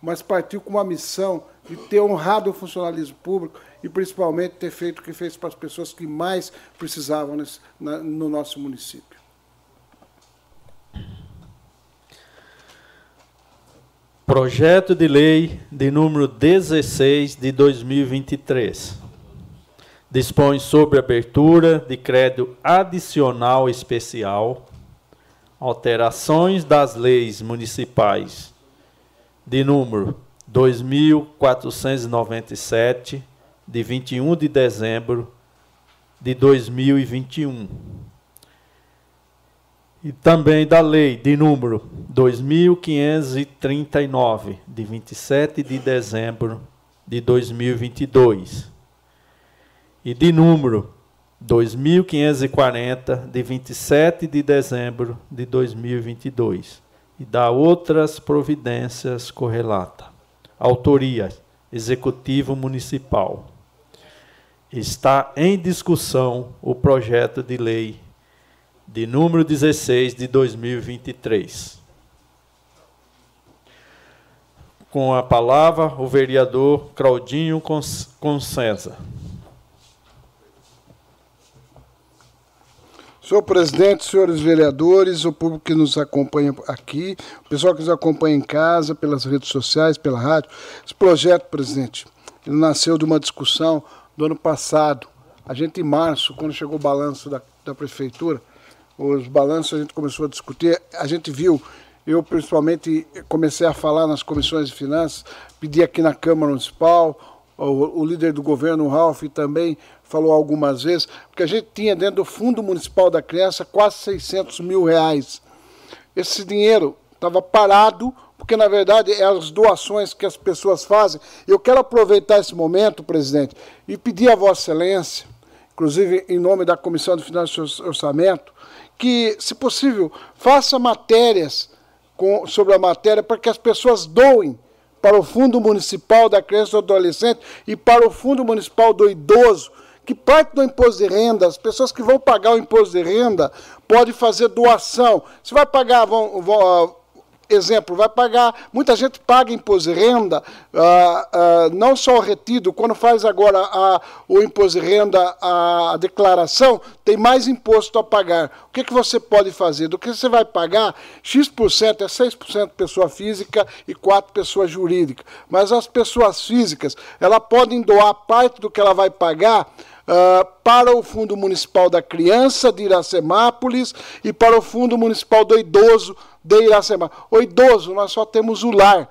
mas partiu com uma missão de ter honrado o funcionalismo público e principalmente ter feito o que fez para as pessoas que mais precisavam nesse, na, no nosso município. Projeto de Lei de número 16 de 2023. Dispõe sobre abertura de crédito adicional especial, alterações das leis municipais de número 2497, de 21 de dezembro de 2021. E também da lei de número 2539, de 27 de dezembro de 2022. E de número 2540, de 27 de dezembro de 2022. E da outras providências correlata. Autoria: Executivo Municipal. Está em discussão o projeto de lei de número 16 de 2023. Com a palavra, o vereador Claudinho Consenza. Senhor presidente, senhores vereadores, o público que nos acompanha aqui, o pessoal que nos acompanha em casa, pelas redes sociais, pela rádio. Esse projeto, presidente, ele nasceu de uma discussão do ano passado. A gente, em março, quando chegou o balanço da, da prefeitura, os balanços a gente começou a discutir, a gente viu, eu principalmente comecei a falar nas comissões de finanças, pedi aqui na Câmara Municipal, o, o líder do governo, o Ralph, também falou algumas vezes, porque a gente tinha dentro do Fundo Municipal da Criança quase 600 mil reais. Esse dinheiro estava parado, porque na verdade é as doações que as pessoas fazem. Eu quero aproveitar esse momento, presidente, e pedir a Vossa Excelência, inclusive em nome da Comissão de Finanças e Orçamento, que, se possível, faça matérias com, sobre a matéria para que as pessoas doem para o Fundo Municipal da Criança e do Adolescente e para o Fundo Municipal do Idoso, que parte do imposto de renda, as pessoas que vão pagar o imposto de renda podem fazer doação. Se vai pagar, vão, vão, exemplo, vai pagar, muita gente paga imposto de renda, ah, ah, não só o retido, quando faz agora a, o imposto de renda, a, declaração, tem mais imposto a pagar. O que, que você pode fazer? Do que você vai pagar, X% é 6% pessoa física e 4% pessoa jurídica. Mas as pessoas físicas, elas podem doar parte do que ela vai pagar Uh, para o Fundo Municipal da Criança de Iracemápolis e para o Fundo Municipal do Idoso de Iracema. O idoso, nós só temos o lar.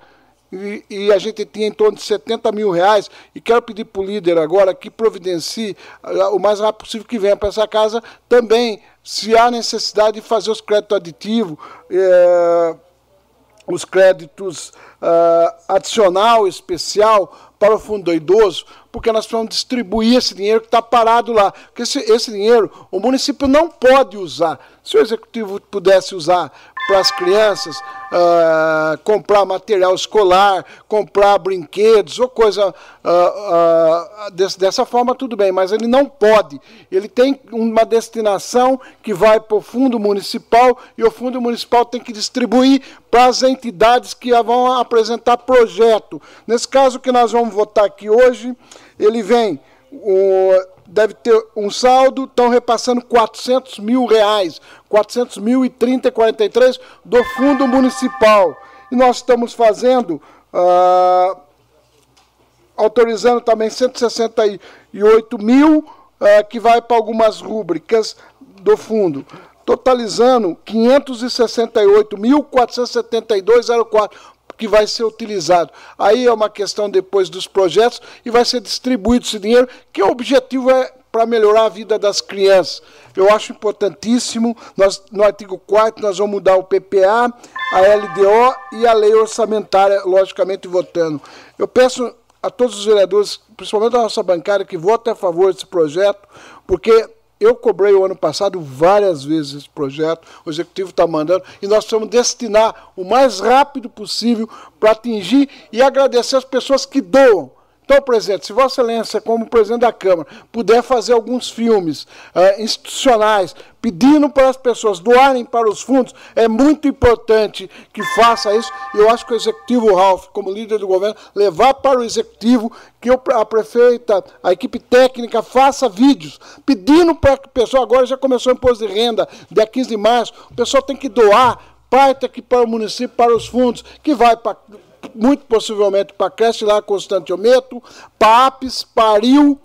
E, e, a gente tinha em torno de 70 mil reais. E quero pedir para o líder agora que providencie uh, o mais rápido possível que venha para essa casa também, se há necessidade de fazer os créditos aditivos, eh, os créditos uh, adicional, especial para o fundo do idoso, porque nós precisamos distribuir esse dinheiro que está parado lá. Porque esse, esse dinheiro o município não pode usar. Se o executivo pudesse usar para as crianças, uh, comprar material escolar, comprar brinquedos ou coisa uh, uh, desse, dessa forma, tudo bem, mas ele não pode. Ele tem uma destinação que vai para o fundo municipal e o fundo municipal tem que distribuir para as entidades que vão apresentar projeto. Nesse caso que nós vamos votar aqui hoje, ele vem. O, deve ter um saldo, estão repassando 400 mil reais, 400 mil e 30 e 43 do fundo municipal. E nós estamos fazendo, ah, autorizando também 168 mil, ah, que vai para algumas rúbricas do fundo, totalizando 568.472,04 que vai ser utilizado. Aí é uma questão depois dos projetos e vai ser distribuído esse dinheiro, que o objetivo é para melhorar a vida das crianças. Eu acho importantíssimo, nós, no artigo 4 nós vamos mudar o PPA, a LDO e a lei orçamentária, logicamente votando. Eu peço a todos os vereadores, principalmente a nossa bancária, que votem a favor desse projeto, porque eu cobrei o ano passado várias vezes esse projeto, o executivo está mandando, e nós precisamos destinar o mais rápido possível para atingir e agradecer as pessoas que doam. Então, presidente, se Vossa Excelência, como presidente da Câmara, puder fazer alguns filmes uh, institucionais, pedindo para as pessoas doarem para os fundos, é muito importante que faça isso. E eu acho que o Executivo Ralph, como líder do governo, levar para o Executivo que a prefeita, a equipe técnica, faça vídeos pedindo para que o pessoal, agora já começou o imposto de renda, dia 15 de março, o pessoal tem que doar parte aqui para o município, para os fundos, que vai para muito possivelmente para lá Constantiometo, para APES, para RIO,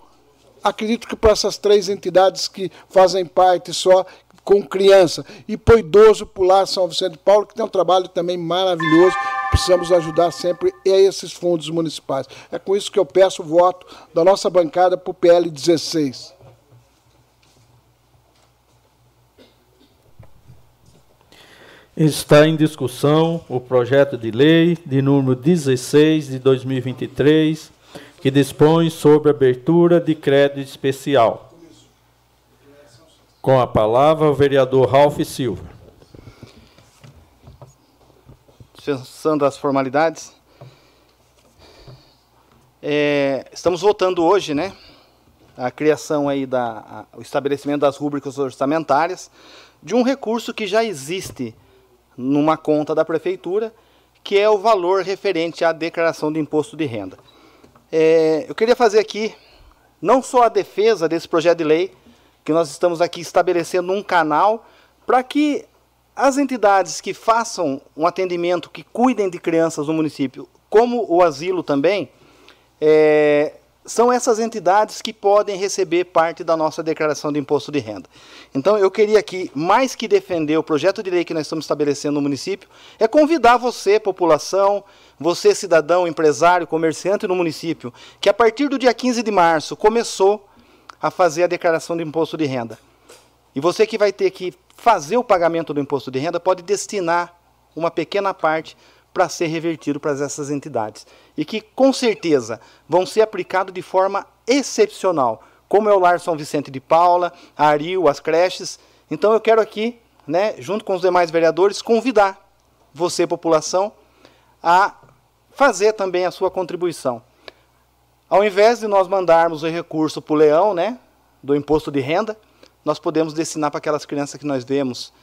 acredito que para essas três entidades que fazem parte só com criança. E para o idoso pular São Vicente de Paulo, que tem um trabalho também maravilhoso. Precisamos ajudar sempre esses fundos municipais. É com isso que eu peço o voto da nossa bancada para o PL 16. Está em discussão o projeto de lei de número 16 de 2023, que dispõe sobre abertura de crédito especial. Com a palavra, o vereador Ralph Silva. Dispensando as formalidades. É, estamos votando hoje, né? A criação aí da, a, o estabelecimento das rúbricas orçamentárias de um recurso que já existe numa conta da prefeitura, que é o valor referente à declaração de imposto de renda. É, eu queria fazer aqui não só a defesa desse projeto de lei, que nós estamos aqui estabelecendo um canal para que as entidades que façam um atendimento, que cuidem de crianças no município, como o asilo também, é, são essas entidades que podem receber parte da nossa declaração de imposto de renda. Então, eu queria aqui, mais que defender o projeto de lei que nós estamos estabelecendo no município, é convidar você, população, você, cidadão, empresário, comerciante no município, que a partir do dia 15 de março começou a fazer a declaração de imposto de renda. E você que vai ter que fazer o pagamento do imposto de renda pode destinar uma pequena parte para ser revertido para essas entidades. E que, com certeza, vão ser aplicados de forma excepcional, como é o Lar São Vicente de Paula, a Aril, as creches. Então eu quero aqui, né, junto com os demais vereadores, convidar você, população, a fazer também a sua contribuição. Ao invés de nós mandarmos o recurso para o leão, né, do imposto de renda, nós podemos destinar para aquelas crianças que nós vemos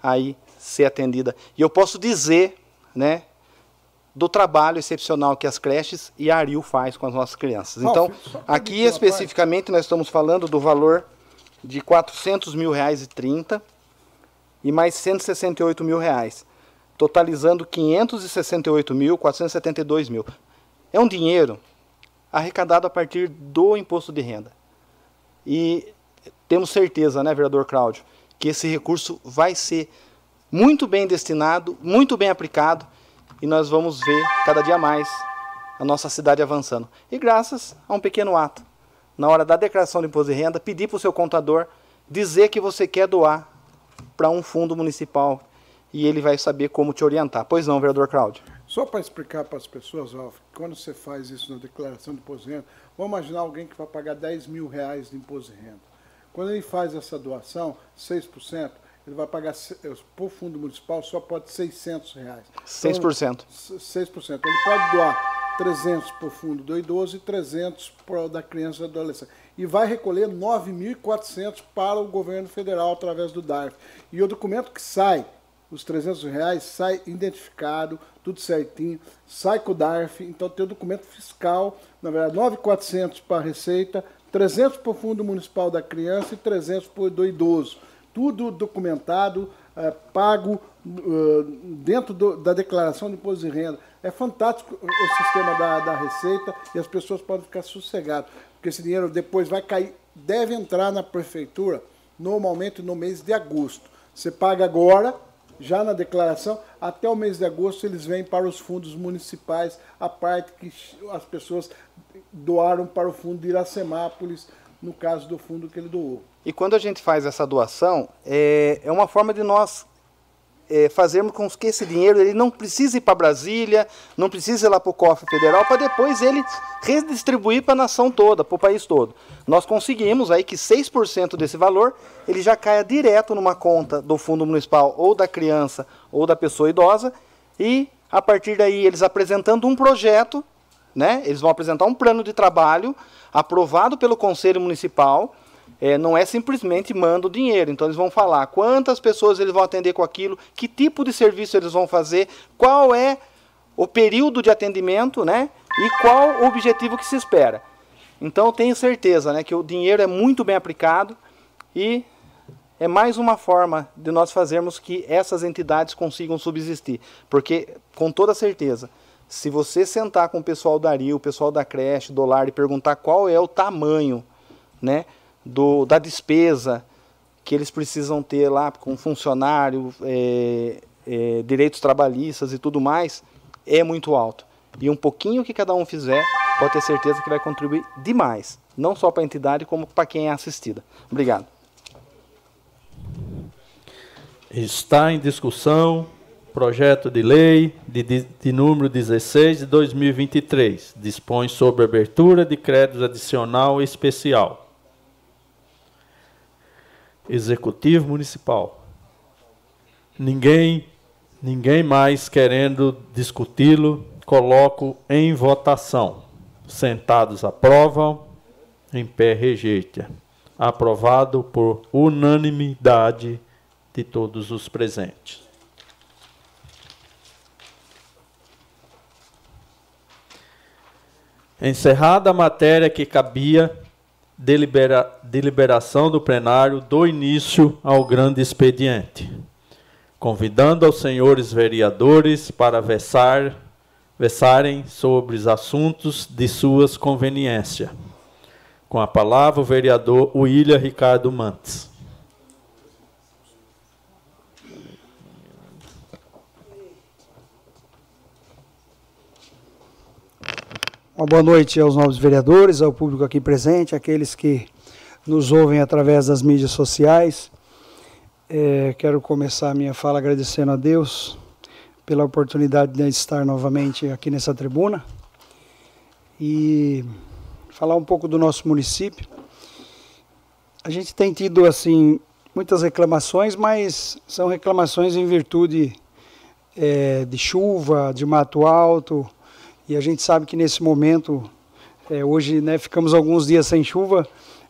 aí ser atendida. E eu posso dizer, né, do trabalho excepcional que as creches e a Aril faz com as nossas crianças. Então, aqui especificamente nós estamos falando do valor de 400 mil reais e 30 e mais 168 mil reais, totalizando 568 mil 472 mil. É um dinheiro arrecadado a partir do imposto de renda. E temos certeza, né, vereador Cláudio, que esse recurso vai ser muito bem destinado, muito bem aplicado e nós vamos ver cada dia mais a nossa cidade avançando. E graças a um pequeno ato, na hora da declaração de imposto de renda, pedir para o seu contador dizer que você quer doar para um fundo municipal e ele vai saber como te orientar. Pois não, vereador Cláudio? Só para explicar para as pessoas, Ralf, quando você faz isso na declaração de imposto de renda, vamos imaginar alguém que vai pagar 10 mil reais de imposto de renda. Quando ele faz essa doação, 6%, ele vai pagar, por fundo municipal, só pode 600 reais. 6%. Então, 6%. Ele pode doar 300 para o fundo do idoso e 300 para o da criança e adolescente. E vai recolher 9.400 para o governo federal através do DARF. E o documento que sai, os 300 reais, sai identificado, tudo certinho, sai com o DARF, então tem o documento fiscal, na verdade, 9.400 para a Receita, 300 para o Fundo Municipal da Criança e 300 para o do idoso tudo documentado, é, pago uh, dentro do, da declaração de imposto de renda. É fantástico o sistema da, da Receita e as pessoas podem ficar sossegadas, porque esse dinheiro depois vai cair, deve entrar na prefeitura normalmente no mês de agosto. Você paga agora, já na declaração, até o mês de agosto eles vêm para os fundos municipais, a parte que as pessoas doaram para o fundo de Iracemápolis, no caso do fundo que ele doou. E quando a gente faz essa doação, é, é uma forma de nós é, fazermos com que esse dinheiro ele não precise ir para Brasília, não precise ir lá para o cofre federal, para depois ele redistribuir para a nação toda, para o país todo. Nós conseguimos aí que 6% desse valor ele já caia direto numa conta do Fundo Municipal ou da criança ou da pessoa idosa e a partir daí eles apresentando um projeto, né, eles vão apresentar um plano de trabalho aprovado pelo Conselho Municipal, é, não é simplesmente manda o dinheiro. Então eles vão falar quantas pessoas eles vão atender com aquilo, que tipo de serviço eles vão fazer, qual é o período de atendimento, né? E qual o objetivo que se espera. Então tenho certeza, né, que o dinheiro é muito bem aplicado e é mais uma forma de nós fazermos que essas entidades consigam subsistir, porque com toda certeza se você sentar com o pessoal da Rio, o pessoal da creche, do lar e perguntar qual é o tamanho, né, do, da despesa que eles precisam ter lá com funcionário, é, é, direitos trabalhistas e tudo mais, é muito alto. E um pouquinho que cada um fizer, pode ter certeza que vai contribuir demais, não só para a entidade, como para quem é assistida. Obrigado. Está em discussão Projeto de lei de, de, de, número 16 de 2023 dispõe sobre abertura de crédito adicional especial. Executivo Municipal. Ninguém, ninguém mais querendo discuti-lo, coloco em votação. Sentados aprovam, em pé rejeita. Aprovado por unanimidade de todos os presentes. Encerrada a matéria que cabia delibera, deliberação do plenário do início ao grande expediente, convidando aos senhores vereadores para versar, versarem sobre os assuntos de suas conveniência. Com a palavra, o vereador William Ricardo Mantes. Uma boa noite aos novos vereadores, ao público aqui presente, aqueles que nos ouvem através das mídias sociais. É, quero começar a minha fala agradecendo a Deus pela oportunidade de estar novamente aqui nessa tribuna e falar um pouco do nosso município. A gente tem tido assim muitas reclamações, mas são reclamações em virtude é, de chuva, de mato alto e a gente sabe que nesse momento, é, hoje né, ficamos alguns dias sem chuva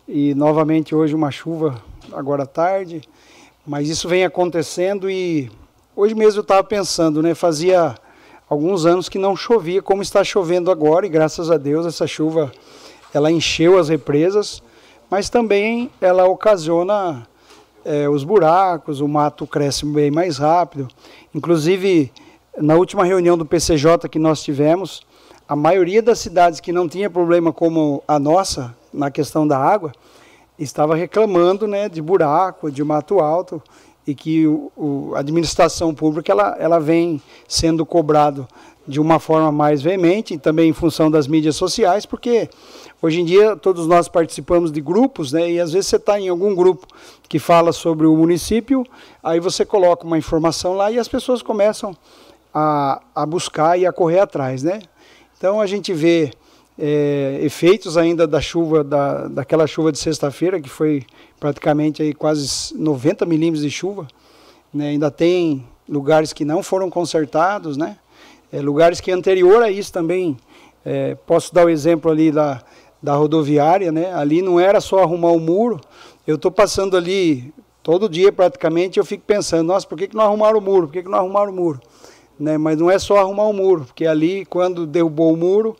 e novamente hoje uma chuva agora tarde, mas isso vem acontecendo e hoje mesmo eu estava pensando, né, fazia alguns anos que não chovia como está chovendo agora e graças a Deus essa chuva ela encheu as represas, mas também ela ocasiona é, os buracos, o mato cresce bem mais rápido. Inclusive na última reunião do PCJ que nós tivemos, a maioria das cidades que não tinha problema como a nossa, na questão da água, estava reclamando né, de buraco, de mato alto, e que o, o, a administração pública ela, ela vem sendo cobrado de uma forma mais veemente, também em função das mídias sociais, porque hoje em dia todos nós participamos de grupos, né, e às vezes você está em algum grupo que fala sobre o município, aí você coloca uma informação lá e as pessoas começam a, a buscar e a correr atrás, né? Então a gente vê é, efeitos ainda da chuva, da, daquela chuva de sexta-feira, que foi praticamente aí quase 90 milímetros de chuva. Né? Ainda tem lugares que não foram consertados, né? É, lugares que anterior a isso também, é, posso dar o exemplo ali da, da rodoviária, né? Ali não era só arrumar o muro, eu estou passando ali todo dia praticamente, eu fico pensando, nossa, por que, que não arrumaram o muro? Por que, que não arrumaram o muro? Né? mas não é só arrumar o muro, porque ali, quando derrubou o muro,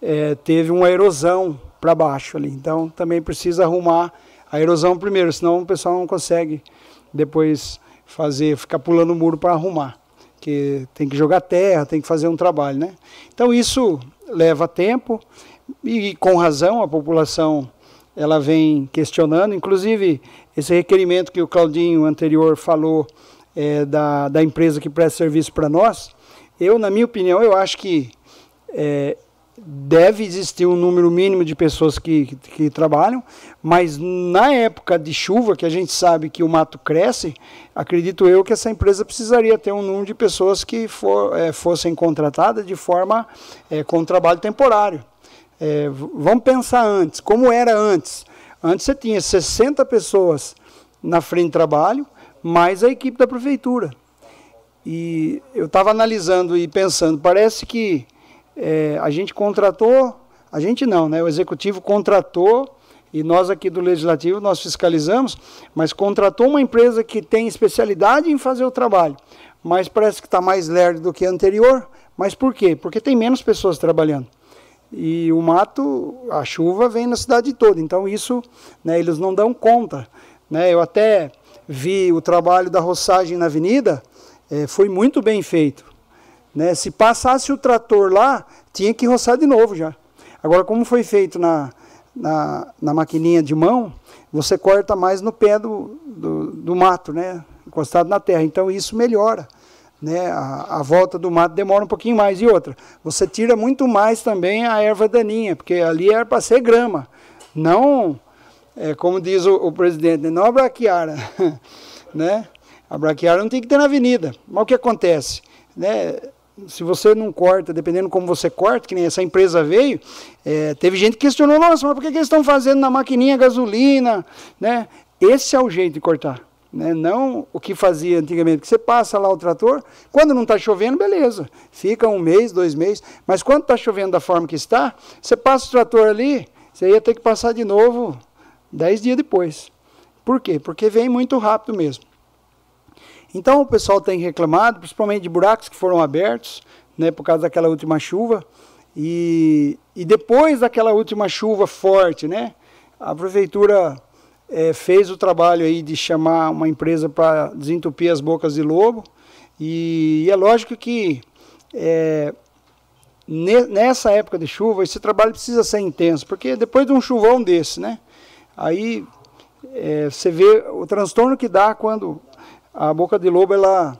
é, teve uma erosão para baixo ali. Então, também precisa arrumar a erosão primeiro, senão o pessoal não consegue depois fazer, ficar pulando o muro para arrumar. Que tem que jogar terra, tem que fazer um trabalho, né? Então, isso leva tempo e, com razão, a população ela vem questionando, inclusive esse requerimento que o Claudinho anterior falou é, da, da empresa que presta serviço para nós, eu, na minha opinião, eu acho que é, deve existir um número mínimo de pessoas que, que, que, trabalham, mas na época de chuva, que a gente sabe que o mato cresce, acredito eu que essa empresa precisaria ter um número de pessoas que for, é, fossem contratadas de forma é, com trabalho temporário. É, vamos pensar antes, como era antes. Antes você tinha 60 pessoas na frente de trabalho, mais a equipe da prefeitura. E eu estava analisando e pensando, parece que é, a gente contratou, a gente não, né? O executivo contratou e nós aqui do legislativo nós fiscalizamos, mas contratou uma empresa que tem especialidade em fazer o trabalho, mas parece que está mais lerdo do que a anterior. Mas por quê? Porque tem menos pessoas trabalhando. E o mato, a chuva vem na cidade toda, então isso, né, eles não dão conta. Né? Eu até vi o trabalho da roçagem na avenida, é, foi muito bem feito. Né? Se passasse o trator lá, tinha que roçar de novo já. Agora, como foi feito na, na, na maquininha de mão, você corta mais no pé do, do, do mato, né? encostado na terra. Então, isso melhora. Né? A, a, volta do mato demora um pouquinho mais. E outra, você tira muito mais também a erva daninha, porque ali era para ser grama, não é, como diz o, o presidente, né, não a braquiara. né? A braquiara não tem que ter na avenida. Mas o que acontece? Né? Se você não corta, dependendo como você corta, que nem essa empresa veio, é, teve gente que questionou, nossa, mas por que, que eles estão fazendo na maquininha gasolina? Né? Esse é o jeito de cortar. Né? Não o que fazia antigamente, que você passa lá o trator, quando não está chovendo, beleza, fica um mês, dois meses, mas quando está chovendo da forma que está, você passa o trator ali, você ia ter que passar de novo dez dias depois. Por quê? Porque vem muito rápido mesmo. Então o pessoal tem reclamado, principalmente de buracos que foram abertos, né, por causa daquela última chuva. E, e depois daquela última chuva forte, né, a prefeitura é, fez o trabalho aí de chamar uma empresa para desentupir as bocas de lobo. E, e é lógico que é, nessa época de chuva esse trabalho precisa ser intenso, porque depois de um chuvão desse, né? Aí é, você vê o transtorno que dá quando a boca de lobo ela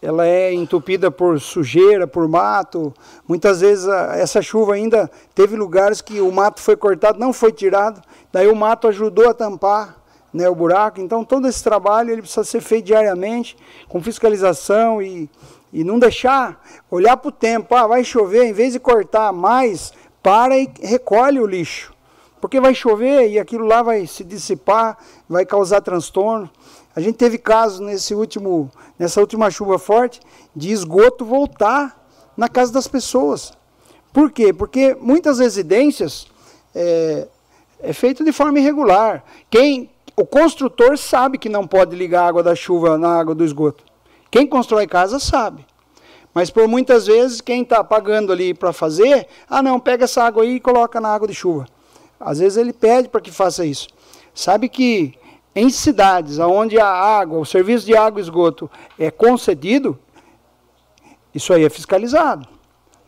ela é entupida por sujeira, por mato. Muitas vezes a, essa chuva ainda teve lugares que o mato foi cortado, não foi tirado, daí o mato ajudou a tampar né, o buraco. Então todo esse trabalho ele precisa ser feito diariamente, com fiscalização e, e não deixar olhar para o tempo, ah, vai chover, em vez de cortar mais, para e recolhe o lixo. Porque vai chover e aquilo lá vai se dissipar, vai causar transtorno. A gente teve casos nesse último, nessa última chuva forte de esgoto voltar na casa das pessoas. Por quê? Porque muitas residências é, é feito de forma irregular. Quem, o construtor sabe que não pode ligar a água da chuva na água do esgoto. Quem constrói casa sabe. Mas por muitas vezes quem está pagando ali para fazer, ah não, pega essa água aí e coloca na água de chuva. Às vezes ele pede para que faça isso. Sabe que em cidades onde a água, o serviço de água e esgoto é concedido, isso aí é fiscalizado.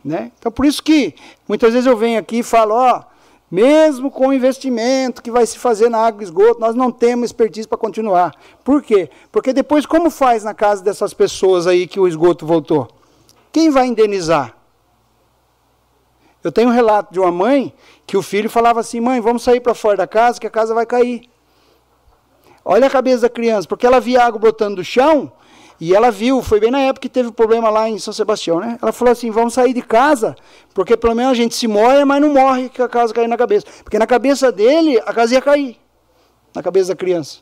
Né? Então, por isso que muitas vezes eu venho aqui e falo, ó, mesmo com o investimento que vai se fazer na água e esgoto, nós não temos expertise para continuar. Por quê? Porque depois como faz na casa dessas pessoas aí que o esgoto voltou? Quem vai indenizar? Eu tenho um relato de uma mãe que o filho falava assim: mãe, vamos sair para fora da casa que a casa vai cair. Olha a cabeça da criança, porque ela via água brotando do chão e ela viu, foi bem na época que teve o problema lá em São Sebastião, né? Ela falou assim: vamos sair de casa, porque pelo menos a gente se molha, mas não morre que a casa cair na cabeça. Porque na cabeça dele, a casa ia cair, na cabeça da criança.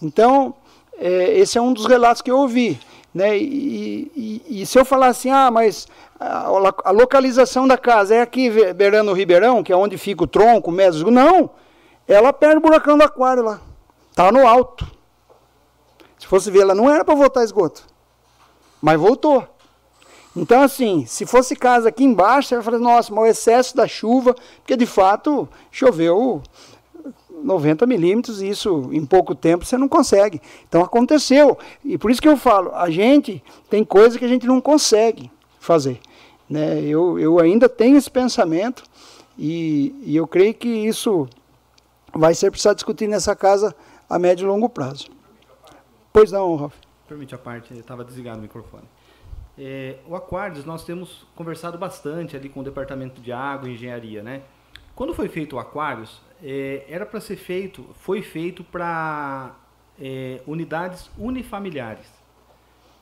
Então, é, esse é um dos relatos que eu ouvi. Né? E, e, e se eu falar assim, ah, mas a, localização da casa é aqui, beirando o Ribeirão, que é onde fica o tronco, o médio, não, ela perde o buracão do aquário lá. Está no alto. Se fosse ver, ela não era para voltar esgoto. Mas voltou. Então, assim, se fosse casa aqui embaixo, você vai falar, nossa, mas o excesso da chuva, porque de fato choveu 90 milímetros e isso em pouco tempo você não consegue. Então aconteceu. E por isso que eu falo, a gente tem coisa que a gente não consegue fazer. Né? Eu, eu ainda tenho esse pensamento e, e eu creio que isso vai ser precisado discutir nessa casa a médio e longo prazo. Pois não, Ralf. Permite a parte, estava desligado o microfone. É, o Aquários, nós temos conversado bastante ali com o Departamento de Água e Engenharia, né? Quando foi feito o Aquários, é, era para ser feito, foi feito para é, unidades unifamiliares.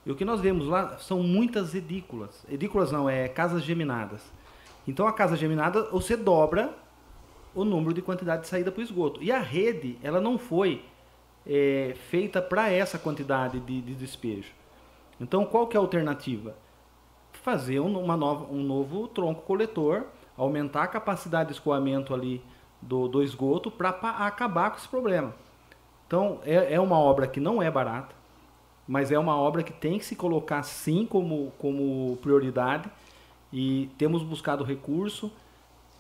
E o que nós vemos lá são muitas edículas. Edículas não, é casas geminadas. Então a casa geminada, você dobra o número de quantidade de saída para o esgoto. E a rede, ela não foi é, feita para essa quantidade de, de, despejo. Então, qual que é a alternativa? Fazer uma nova, um novo tronco coletor, aumentar a capacidade de escoamento ali do, do esgoto para acabar com esse problema. Então, é, é uma obra que não é barata, mas é uma obra que tem que se colocar sim como, como prioridade e temos buscado recurso.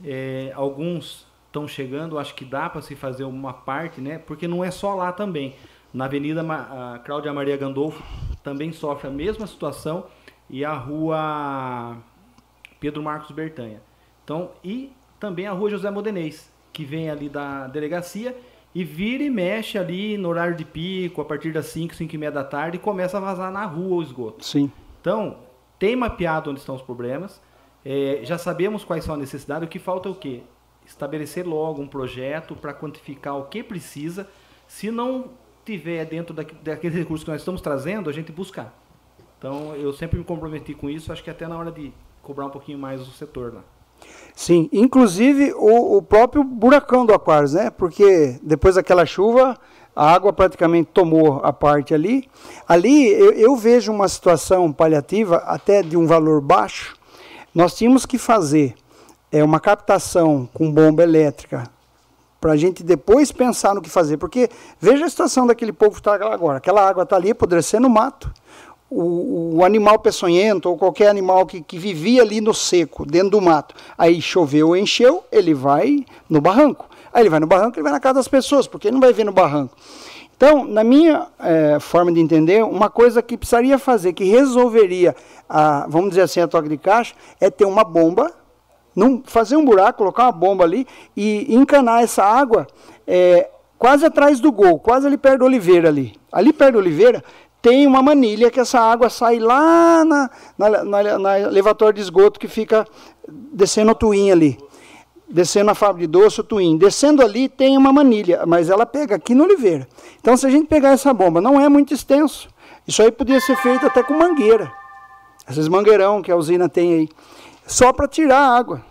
É, alguns estão chegando, acho que dá para se fazer uma parte, né? Porque não é só lá também. Na Avenida a Cláudia Maria Gandolfo também sofre a mesma situação e a Rua Pedro Marcos Bertanha. Então, e também a Rua José Modenês, que vem ali da delegacia e vira e mexe ali no horário de pico, a partir das 5, 5 e meia da tarde, e começa a vazar na rua o esgoto. Sim. Então, tem mapeado onde estão os problemas, é, já sabemos quais são as necessidades, o que falta é o quê? estabelecer logo um projeto para quantificar o que precisa. Se não tiver dentro daquele recurso que nós estamos trazendo, a gente buscar. Então, eu sempre me comprometi com isso, acho que até na hora de cobrar um pouquinho mais o setor lá. Sim, inclusive o, o próprio buracão do Aquários, né? Porque depois daquela chuva, a água praticamente tomou a parte ali. Ali eu, eu vejo uma situação paliativa até de um valor baixo. Nós tínhamos que fazer é uma captação com bomba elétrica para a gente depois pensar no que fazer. Porque veja a situação daquele povo que está agora. Aquela água está ali apodrecendo no mato. O, o, animal peçonhento ou qualquer animal que, que vivia ali no seco, dentro do mato, aí choveu, encheu, ele vai no barranco. Aí ele vai no barranco, ele vai na casa das pessoas, porque ele não vai ver no barranco. Então, na minha é, forma de entender, uma coisa que precisaria fazer, que resolveria, a, vamos dizer assim, a toque de caixa, é ter uma bomba, num, fazer um buraco, colocar uma bomba ali e encanar essa água é, quase atrás do gol, quase ali perto do Oliveira ali. Ali perto do Oliveira tem uma manilha que essa água sai lá na, na, na, na elevatório de esgoto que fica descendo o Twin ali descendo a fábrica de doce, o Twin. Descendo ali tem uma manilha, mas ela pega aqui no Oliveira. Então, se a gente pegar essa bomba, não é muito extenso. Isso aí podia ser feito até com mangueira. Esses mangueirão que a usina tem aí. Só para tirar a água.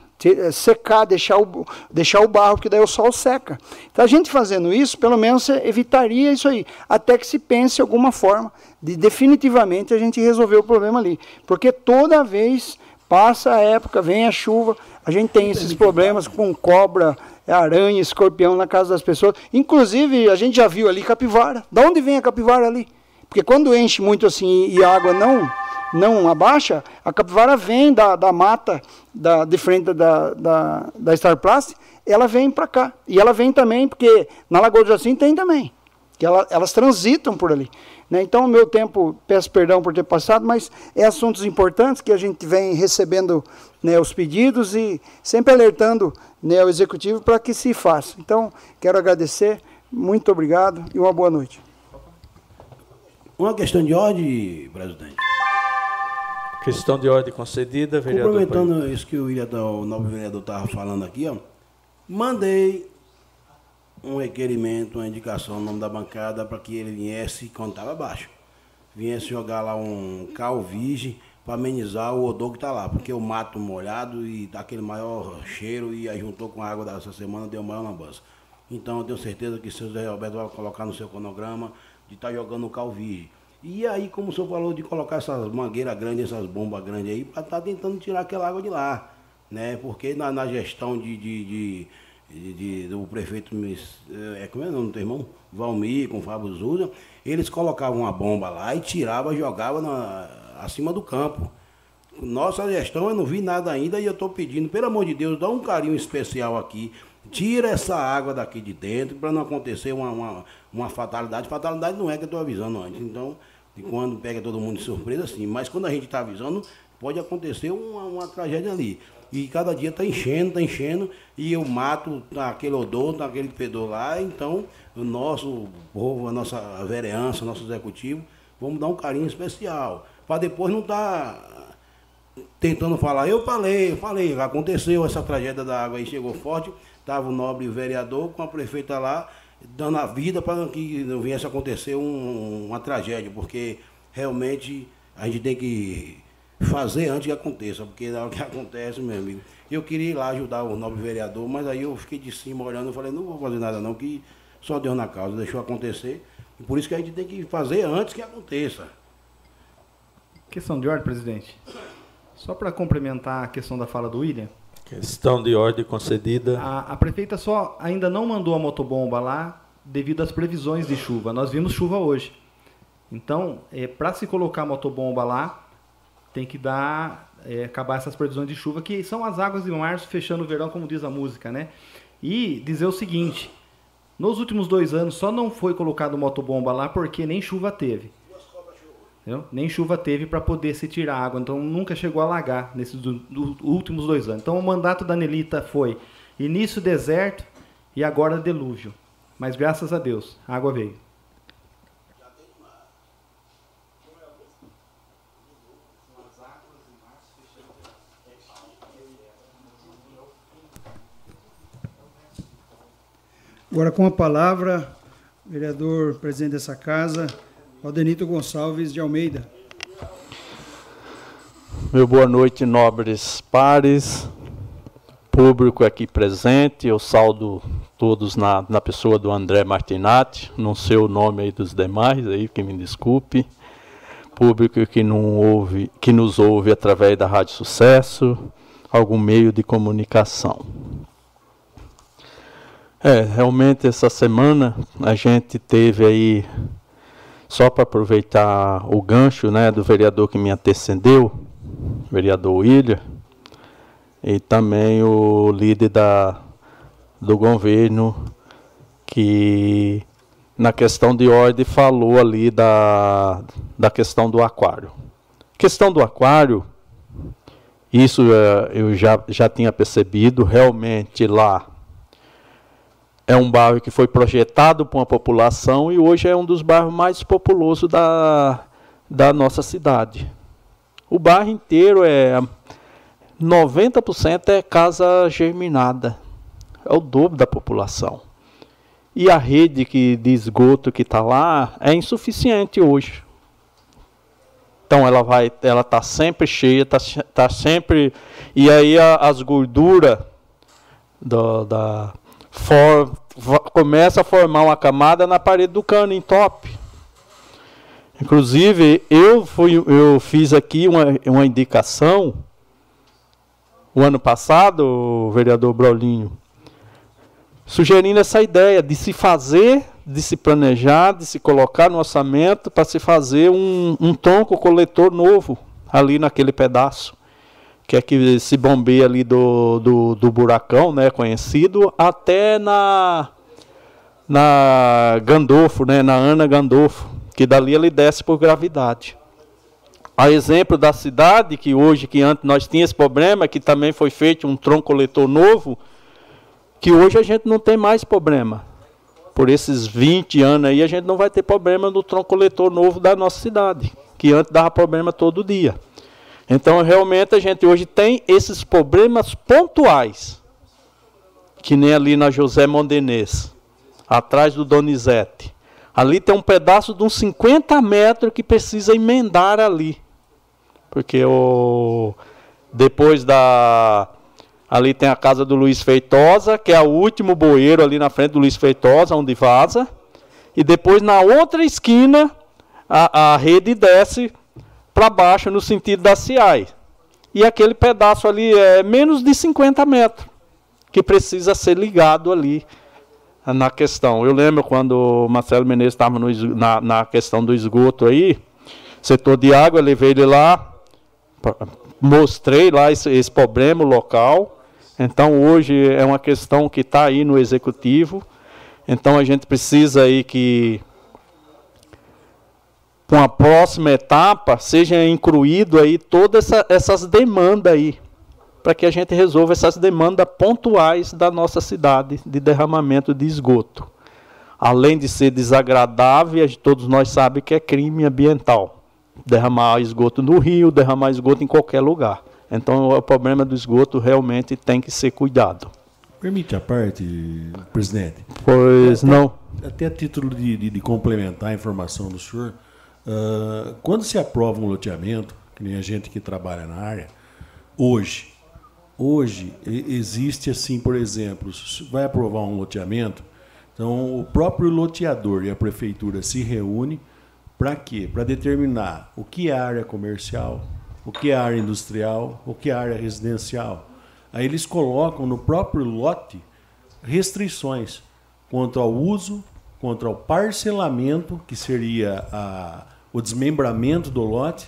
Secar, deixar o, deixar o barro, que daí o sol seca. Então, a gente fazendo isso, pelo menos evitaria isso aí. Até que se pense alguma forma de definitivamente a gente resolver o problema ali. Porque toda vez passa a época, vem a chuva, a gente tem esses problemas com cobra, aranha, escorpião na casa das pessoas. Inclusive, a gente já viu ali capivara. Da onde vem a capivara ali? Porque quando enche muito assim e a água não não abaixa, a capivara vem da, da mata da, de frente da, da, da Star Plus, ela vem para cá. E ela vem também, porque na Lagoa do Jacinto tem também. Que ela, elas transitam por ali. Né? Então, o meu tempo, peço perdão por ter passado, mas é assuntos importantes que a gente vem recebendo né, os pedidos e sempre alertando né, o executivo para que se faça. Então, quero agradecer, muito obrigado e uma boa noite. Uma questão de ordem, presidente. Questão de ordem concedida, vereador. Complementando isso que o, o novo vereador estava falando aqui, ó, mandei um requerimento, uma indicação no nome da bancada para que ele viesse quando estava baixo. Viesse jogar lá um calvige para amenizar o odor que está lá, porque o mato molhado e dá aquele maior cheiro e aí juntou com a água dessa semana deu maior lambança. Então eu tenho certeza que o seu Zé Roberto vai colocar no seu cronograma de estar tá jogando o calvige. E aí, como o senhor falou, de colocar essas mangueiras grandes, essas bombas grandes aí, para estar tá tentando tirar aquela água de lá. Né? Porque na, na gestão de, de, de de, do prefeito, é, como é o nome do irmão? Valmir, com o Fábio Zuza, eles colocavam uma bomba lá e tiravam, jogavam na, acima do campo. Nossa gestão, eu não vi nada ainda e eu estou pedindo, pelo amor de Deus, dá um carinho especial aqui. Tira essa água daqui de dentro para não acontecer uma, uma, uma, fatalidade. Fatalidade não é que eu estou avisando antes. Então, de quando pega todo mundo de surpresa, sim. Mas quando a gente está avisando, pode acontecer uma, uma tragédia ali. E cada dia está enchendo, está enchendo, e eu mato aquele odor, aquele fedor lá. Então, o nosso povo, a nossa vereança, o nosso executivo, vamos dar um carinho especial. Para depois não estar tá tentando falar, eu falei, eu falei, aconteceu essa tragédia da água aí, chegou forte, estava o nobre vereador com a prefeita lá, dando a vida para que não viesse acontecer um, uma tragédia, porque realmente a gente tem que fazer antes que aconteça, porque na hora que acontece, meu amigo. Eu queria ir lá ajudar o nobre vereador, mas aí eu fiquei de cima olhando e falei, não vou fazer nada não, que só Deus na causa, deixou acontecer. E por isso que a gente tem que fazer antes que aconteça. Questão de ordem, presidente. Só para complementar a questão da fala do William. Questão de ordem concedida. A, a prefeita só ainda não mandou a motobomba lá devido às previsões de chuva. Nós vimos chuva hoje. Então, é, para se colocar a motobomba lá, tem que dar é, acabar essas previsões de chuva que são as águas de março fechando o verão, como diz a música, né? E dizer o seguinte: nos últimos dois anos só não foi colocado motobomba lá porque nem chuva teve. Entendeu? Nem chuva teve para poder se tirar água, então nunca chegou a alagar nesses do, do, últimos dois anos. Então o mandato da Nelita foi início deserto e agora delúvio. Mas graças a Deus, a água veio. Agora com a palavra, vereador presidente dessa casa, Aldenito Gonçalves de Almeida. Meu boa noite, nobres pares, público aqui presente. Eu saldo todos na, na pessoa do André Martinati, não sei o nome aí dos demais, aí que me desculpe. Público que, não ouve, que nos ouve através da Rádio Sucesso, algum meio de comunicação. É, realmente essa semana a gente teve aí, só para aproveitar o gancho né, do vereador que me antecedeu, vereador William, e também o líder da, do governo que na questão de ordem falou ali da, da questão do aquário. Questão do aquário, isso é, eu já, já tinha percebido, realmente lá é um bairro que foi projetado para uma população e hoje é um dos bairros mais populosos da, da nossa cidade. O bairro inteiro é 90% é casa germinada. É o dobro da população. E a rede que, de esgoto que está lá é insuficiente hoje. Então ela vai, ela está sempre cheia, está tá sempre. E aí a, as gorduras da for, começa a formar uma camada na parede do cano, em top. Inclusive, eu, fui, eu fiz aqui uma, uma indicação o ano passado, o vereador Braulinho, sugerindo essa ideia de se fazer, de se planejar, de se colocar no orçamento para se fazer um, um tronco coletor novo ali naquele pedaço que é que se bombeia ali do, do, do buracão, né, conhecido, até na na Gandolfo, né, na Ana Gandolfo, que dali ele desce por gravidade. A exemplo da cidade, que hoje, que antes nós tínhamos esse problema, que também foi feito um tronco coletor novo, que hoje a gente não tem mais problema. Por esses 20 anos aí, a gente não vai ter problema no tronco coletor novo da nossa cidade, que antes dava problema todo dia. Então, realmente, a gente hoje tem esses problemas pontuais, que nem ali na José Mondenês, atrás do Donizete. Ali tem um pedaço de uns 50 metros que precisa emendar ali. Porque o, depois da. Ali tem a casa do Luiz Feitosa, que é o último bueiro ali na frente do Luiz Feitosa, onde vaza. E depois na outra esquina, a, a rede desce para baixo no sentido da CIAI. E aquele pedaço ali é menos de 50 metros que precisa ser ligado ali na questão. Eu lembro quando o Marcelo Menezes estava na, na questão do esgoto aí, setor de água, eu levei ele lá, mostrei lá esse, esse problema local. Então hoje é uma questão que está aí no executivo. Então a gente precisa aí que com a próxima etapa, seja incluído aí todas essa, essas demandas aí, para que a gente resolva essas demandas pontuais da nossa cidade de derramamento de esgoto. Além de ser desagradável, todos nós sabemos que é crime ambiental. Derramar esgoto no rio, derramar esgoto em qualquer lugar. Então o problema do esgoto realmente tem que ser cuidado. Permite a parte, presidente? Pois até, não. Até a título de, de, de complementar a informação do senhor, Uh, quando se aprova um loteamento, que nem a gente que trabalha na área, hoje, hoje existe assim, por exemplo, vai aprovar um loteamento, então o próprio loteador e a prefeitura se reúne para quê? Para determinar o que é área comercial, o que é área industrial, o que é área residencial. Aí eles colocam no próprio lote restrições quanto ao uso, quanto ao parcelamento, que seria a o desmembramento do lote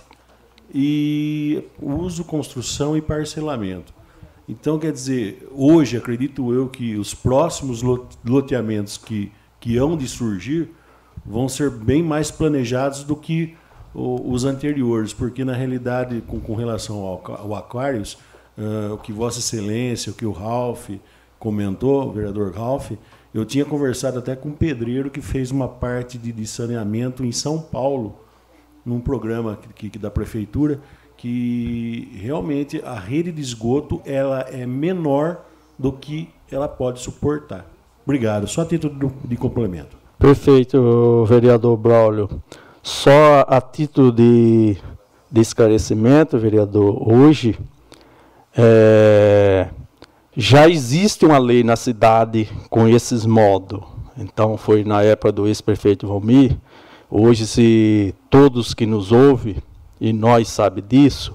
e uso, construção e parcelamento. Então, quer dizer, hoje acredito eu que os próximos loteamentos que, que hão de surgir vão ser bem mais planejados do que os anteriores, porque na realidade, com, com relação ao, ao Aquarius, uh, o que Vossa Excelência, o que o Ralph comentou, o vereador Ralph, eu tinha conversado até com um pedreiro que fez uma parte de, de saneamento em São Paulo, num programa que, que, da prefeitura que realmente a rede de esgoto ela é menor do que ela pode suportar. Obrigado. Só a título de complemento. Perfeito, vereador Braulio. Só a título de, de esclarecimento, vereador, hoje é, já existe uma lei na cidade com esses modos. Então, foi na época do ex-prefeito Valmir, Hoje, se todos que nos ouvem, e nós sabe disso,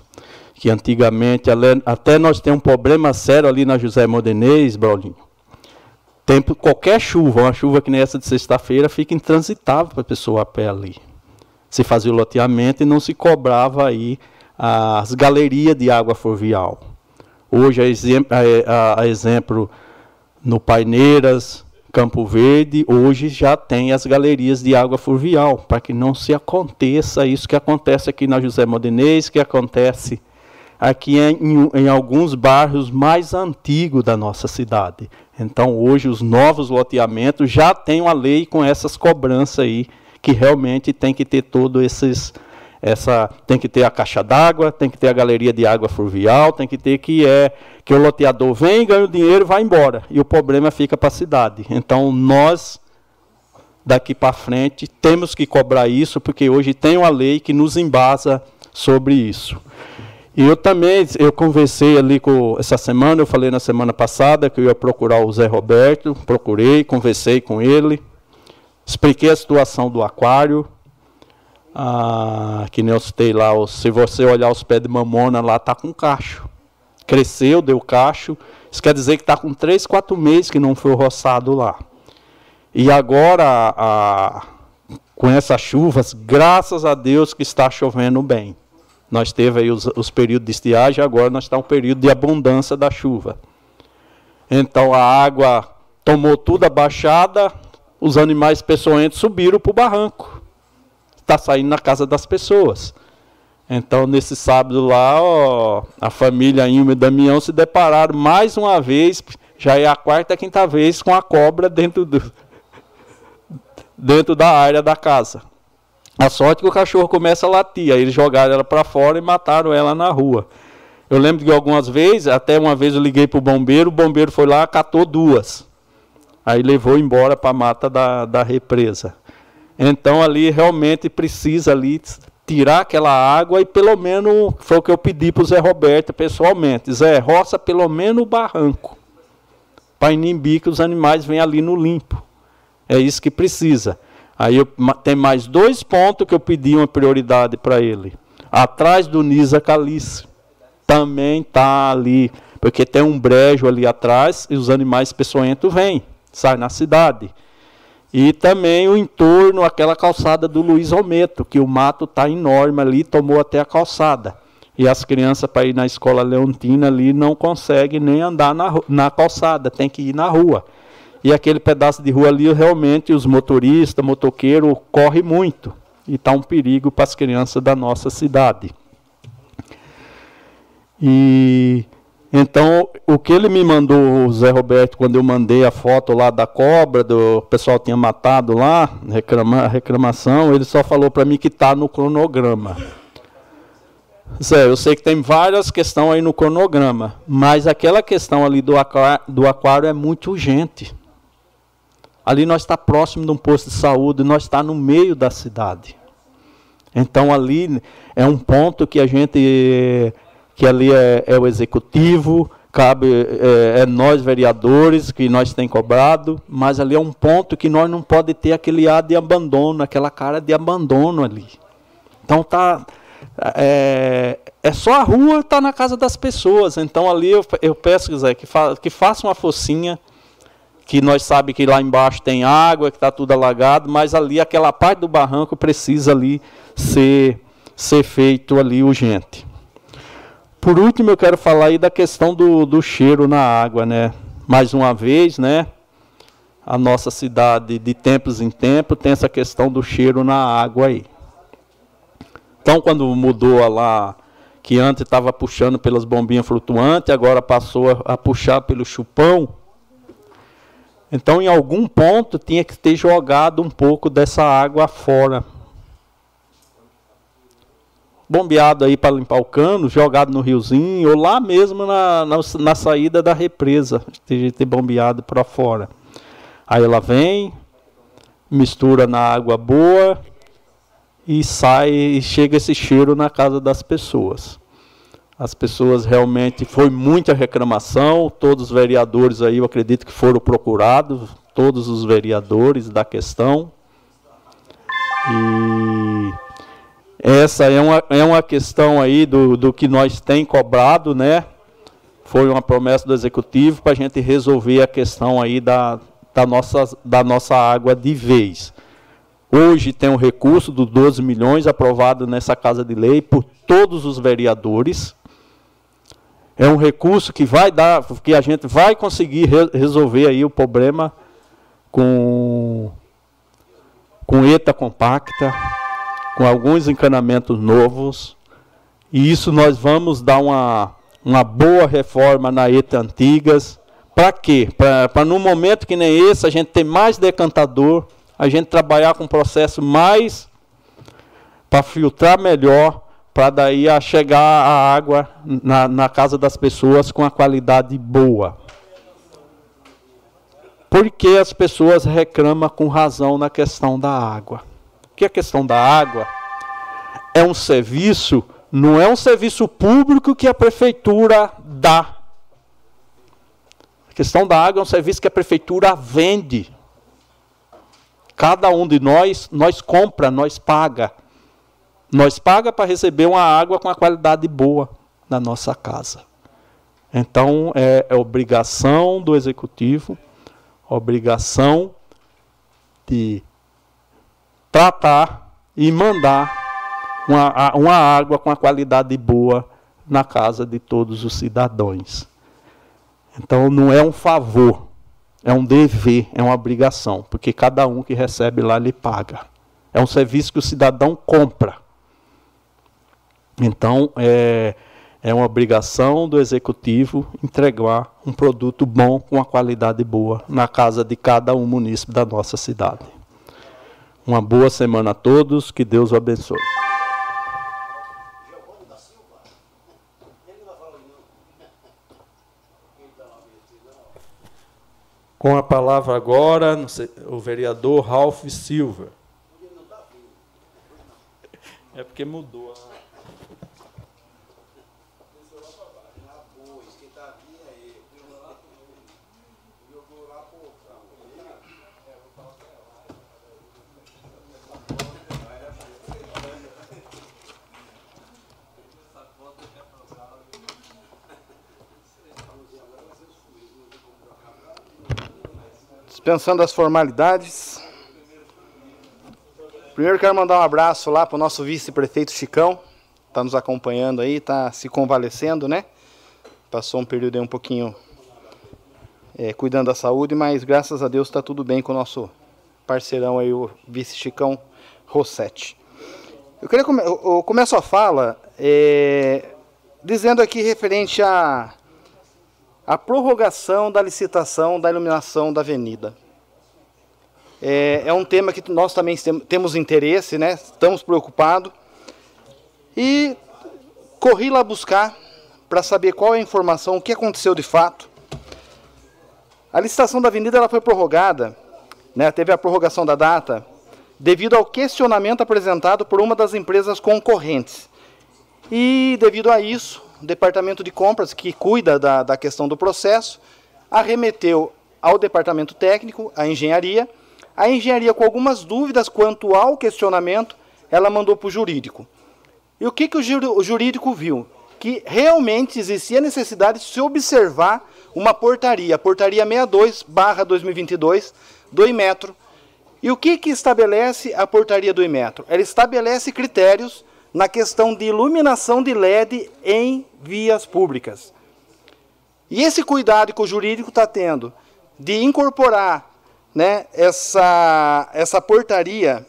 que antigamente, até nós temos um problema sério ali na José Modenês, Braulinho. Tempo, qualquer chuva, uma chuva que nem essa de sexta-feira, fica intransitável para a pessoa a pé ali. Se fazia o loteamento e não se cobrava aí as galerias de água fluvial. Hoje, a, a, a exemplo no Paineiras, Campo Verde, hoje já tem as galerias de água fluvial, para que não se aconteça isso que acontece aqui na José Modenês, que acontece aqui em, em, alguns bairros mais antigos da nossa cidade. Então, hoje, os novos loteamentos já têm uma lei com essas cobranças aí, que realmente tem que ter todo esses essa tem que ter a caixa d'água, tem que ter a galeria de água fluvial, tem que ter que é que o loteador vem, ganha o dinheiro e vai embora. E o problema fica para a cidade. Então nós daqui para frente temos que cobrar isso, porque hoje tem uma lei que nos embasa sobre isso. E eu também, eu conversei ali com essa semana, eu falei na semana passada que eu ia procurar o Zé Roberto, procurei, conversei com ele, expliquei a situação do aquário, ah, que nem eu citei lá, se você olhar os pés de mamona lá, tá com cacho. Cresceu, deu cacho. Isso quer dizer que está com 3, 4 meses que não foi roçado lá. E agora, a, com essas chuvas, graças a Deus que está chovendo bem. Nós teve aí os, os períodos de estiagem, agora nós estamos um período de abundância da chuva. Então a água tomou tudo abaixada, os animais peçonhentos subiram para o barranco está saindo na casa das pessoas. Então, nesse sábado lá, ó, a família Ilma e Damião se depararam mais uma vez, já é a quarta, quinta vez, com a cobra dentro, do, dentro da área da casa. A sorte é que o cachorro começa a latir, aí eles jogaram ela para fora e mataram ela na rua. Eu lembro que algumas vezes, até uma vez eu liguei para o bombeiro, o bombeiro foi lá, catou duas. Aí levou embora para a mata da, da represa. Então ali realmente precisa ali tirar aquela água e pelo menos foi o que eu pedi para o Zé Roberto pessoalmente. Zé, roça pelo menos o barranco. Para inibir que os animais venham ali no limpo. É isso que precisa. Aí eu, tem mais dois pontos que eu pedi uma prioridade para ele. Atrás do Nisa Calice. Também está ali. Porque tem um brejo ali atrás e os animais peçonhentos vêm, saem na cidade. E também o entorno, aquela calçada do Luiz Almeto, que o mato está enorme ali, tomou até a calçada. E as crianças, para ir na escola leontina ali, não conseguem nem andar na, na calçada, tem que ir na rua. E aquele pedaço de rua ali, realmente, os motoristas, motoqueiro, corre muito. E está um perigo para as crianças da nossa cidade. E então, o que ele me mandou, o Zé Roberto, quando eu mandei a foto lá da cobra, do pessoal tinha matado lá, reclama, reclamação, ele só falou para mim que está no cronograma. Zé, eu sei que tem várias questões aí no cronograma, mas aquela questão ali do aquário, do aquário é muito urgente. Ali nós está próximo de um posto de saúde, nós está no meio da cidade. Então ali é um ponto que a gente que ali é, é o executivo, cabe é, é, nós vereadores que nós tem cobrado, mas ali é um ponto que nós não pode ter aquele ar de abandono, aquela cara de abandono ali. Então tá é, é só a rua está na casa das pessoas. Então ali eu, eu peço Zé, que, fa, que faça uma focinha, que nós sabe que lá embaixo tem água, que está tudo alagado, mas ali aquela parte do barranco precisa ali ser ser feito ali urgente. Por último, eu quero falar aí da questão do, do cheiro na água, né? Mais uma vez, né? A nossa cidade, de tempos em tempos, tem essa questão do cheiro na água aí. Então, quando mudou lá, que antes estava puxando pelas bombinhas flutuantes, agora passou a, a puxar pelo chupão. Então, em algum ponto, tinha que ter jogado um pouco dessa água fora bombeado aí para limpar o cano, jogado no riozinho, ou lá mesmo na, na, na saída da represa, ter, ter bombeado para fora. Aí ela vem, mistura na água boa e sai e chega esse cheiro na casa das pessoas. As pessoas realmente foi muita reclamação, todos os vereadores aí eu acredito que foram procurados, todos os vereadores da questão. E essa é uma, é uma questão aí do, do que nós tem cobrado, né? Foi uma promessa do executivo para a gente resolver a questão aí da, da, nossa, da nossa água de vez. Hoje tem um recurso dos 12 milhões aprovado nessa Casa de Lei por todos os vereadores. É um recurso que vai dar, que a gente vai conseguir re resolver aí o problema com com ETA compacta, com alguns encanamentos novos. E isso nós vamos dar uma, uma boa reforma na ETA antigas. Para quê? Para no momento que nem esse a gente ter mais decantador, a gente trabalhar com um processo mais para filtrar melhor, para daí a chegar a água na, na casa das pessoas com a qualidade boa. Por que as pessoas reclamam com razão na questão da água? Que a questão da água é um serviço, não é um serviço público que a prefeitura dá. A questão da água é um serviço que a prefeitura vende. Cada um de nós, nós compra, nós paga. Nós paga para receber uma água com a qualidade boa na nossa casa. Então, é, é obrigação do executivo obrigação de tratar e mandar uma, uma água com a qualidade boa na casa de todos os cidadãos. Então não é um favor, é um dever, é uma obrigação, porque cada um que recebe lá lhe paga. É um serviço que o cidadão compra. Então, é, é uma obrigação do executivo entregar um produto bom com uma qualidade boa na casa de cada um munícipe da nossa cidade. Uma boa semana a todos, que Deus o abençoe. Com a palavra agora, o vereador Ralph Silva. É porque mudou a. Dispensando as formalidades. Primeiro quero mandar um abraço lá para o nosso vice-prefeito Chicão. Está nos acompanhando aí, está se convalescendo, né? Passou um período aí um pouquinho é, cuidando da saúde, mas graças a Deus está tudo bem com o nosso parceirão aí, o vice Chicão Rossetti. Eu queria come eu começo a fala é, dizendo aqui referente a a prorrogação da licitação da iluminação da avenida. É, é um tema que nós também temos interesse, né? estamos preocupados. E corri lá buscar para saber qual é a informação, o que aconteceu de fato. A licitação da avenida ela foi prorrogada, né? teve a prorrogação da data, devido ao questionamento apresentado por uma das empresas concorrentes. E devido a isso, departamento de compras, que cuida da, da questão do processo, arremeteu ao departamento técnico, à engenharia. A engenharia, com algumas dúvidas quanto ao questionamento, ela mandou para o jurídico. E o que, que o jurídico viu? Que realmente existia necessidade de se observar uma portaria, portaria 62, barra 2022, do Imetro. E o que, que estabelece a portaria do Imetro? Ela estabelece critérios na questão de iluminação de LED em vias públicas. E esse cuidado que o jurídico está tendo de incorporar né, essa, essa portaria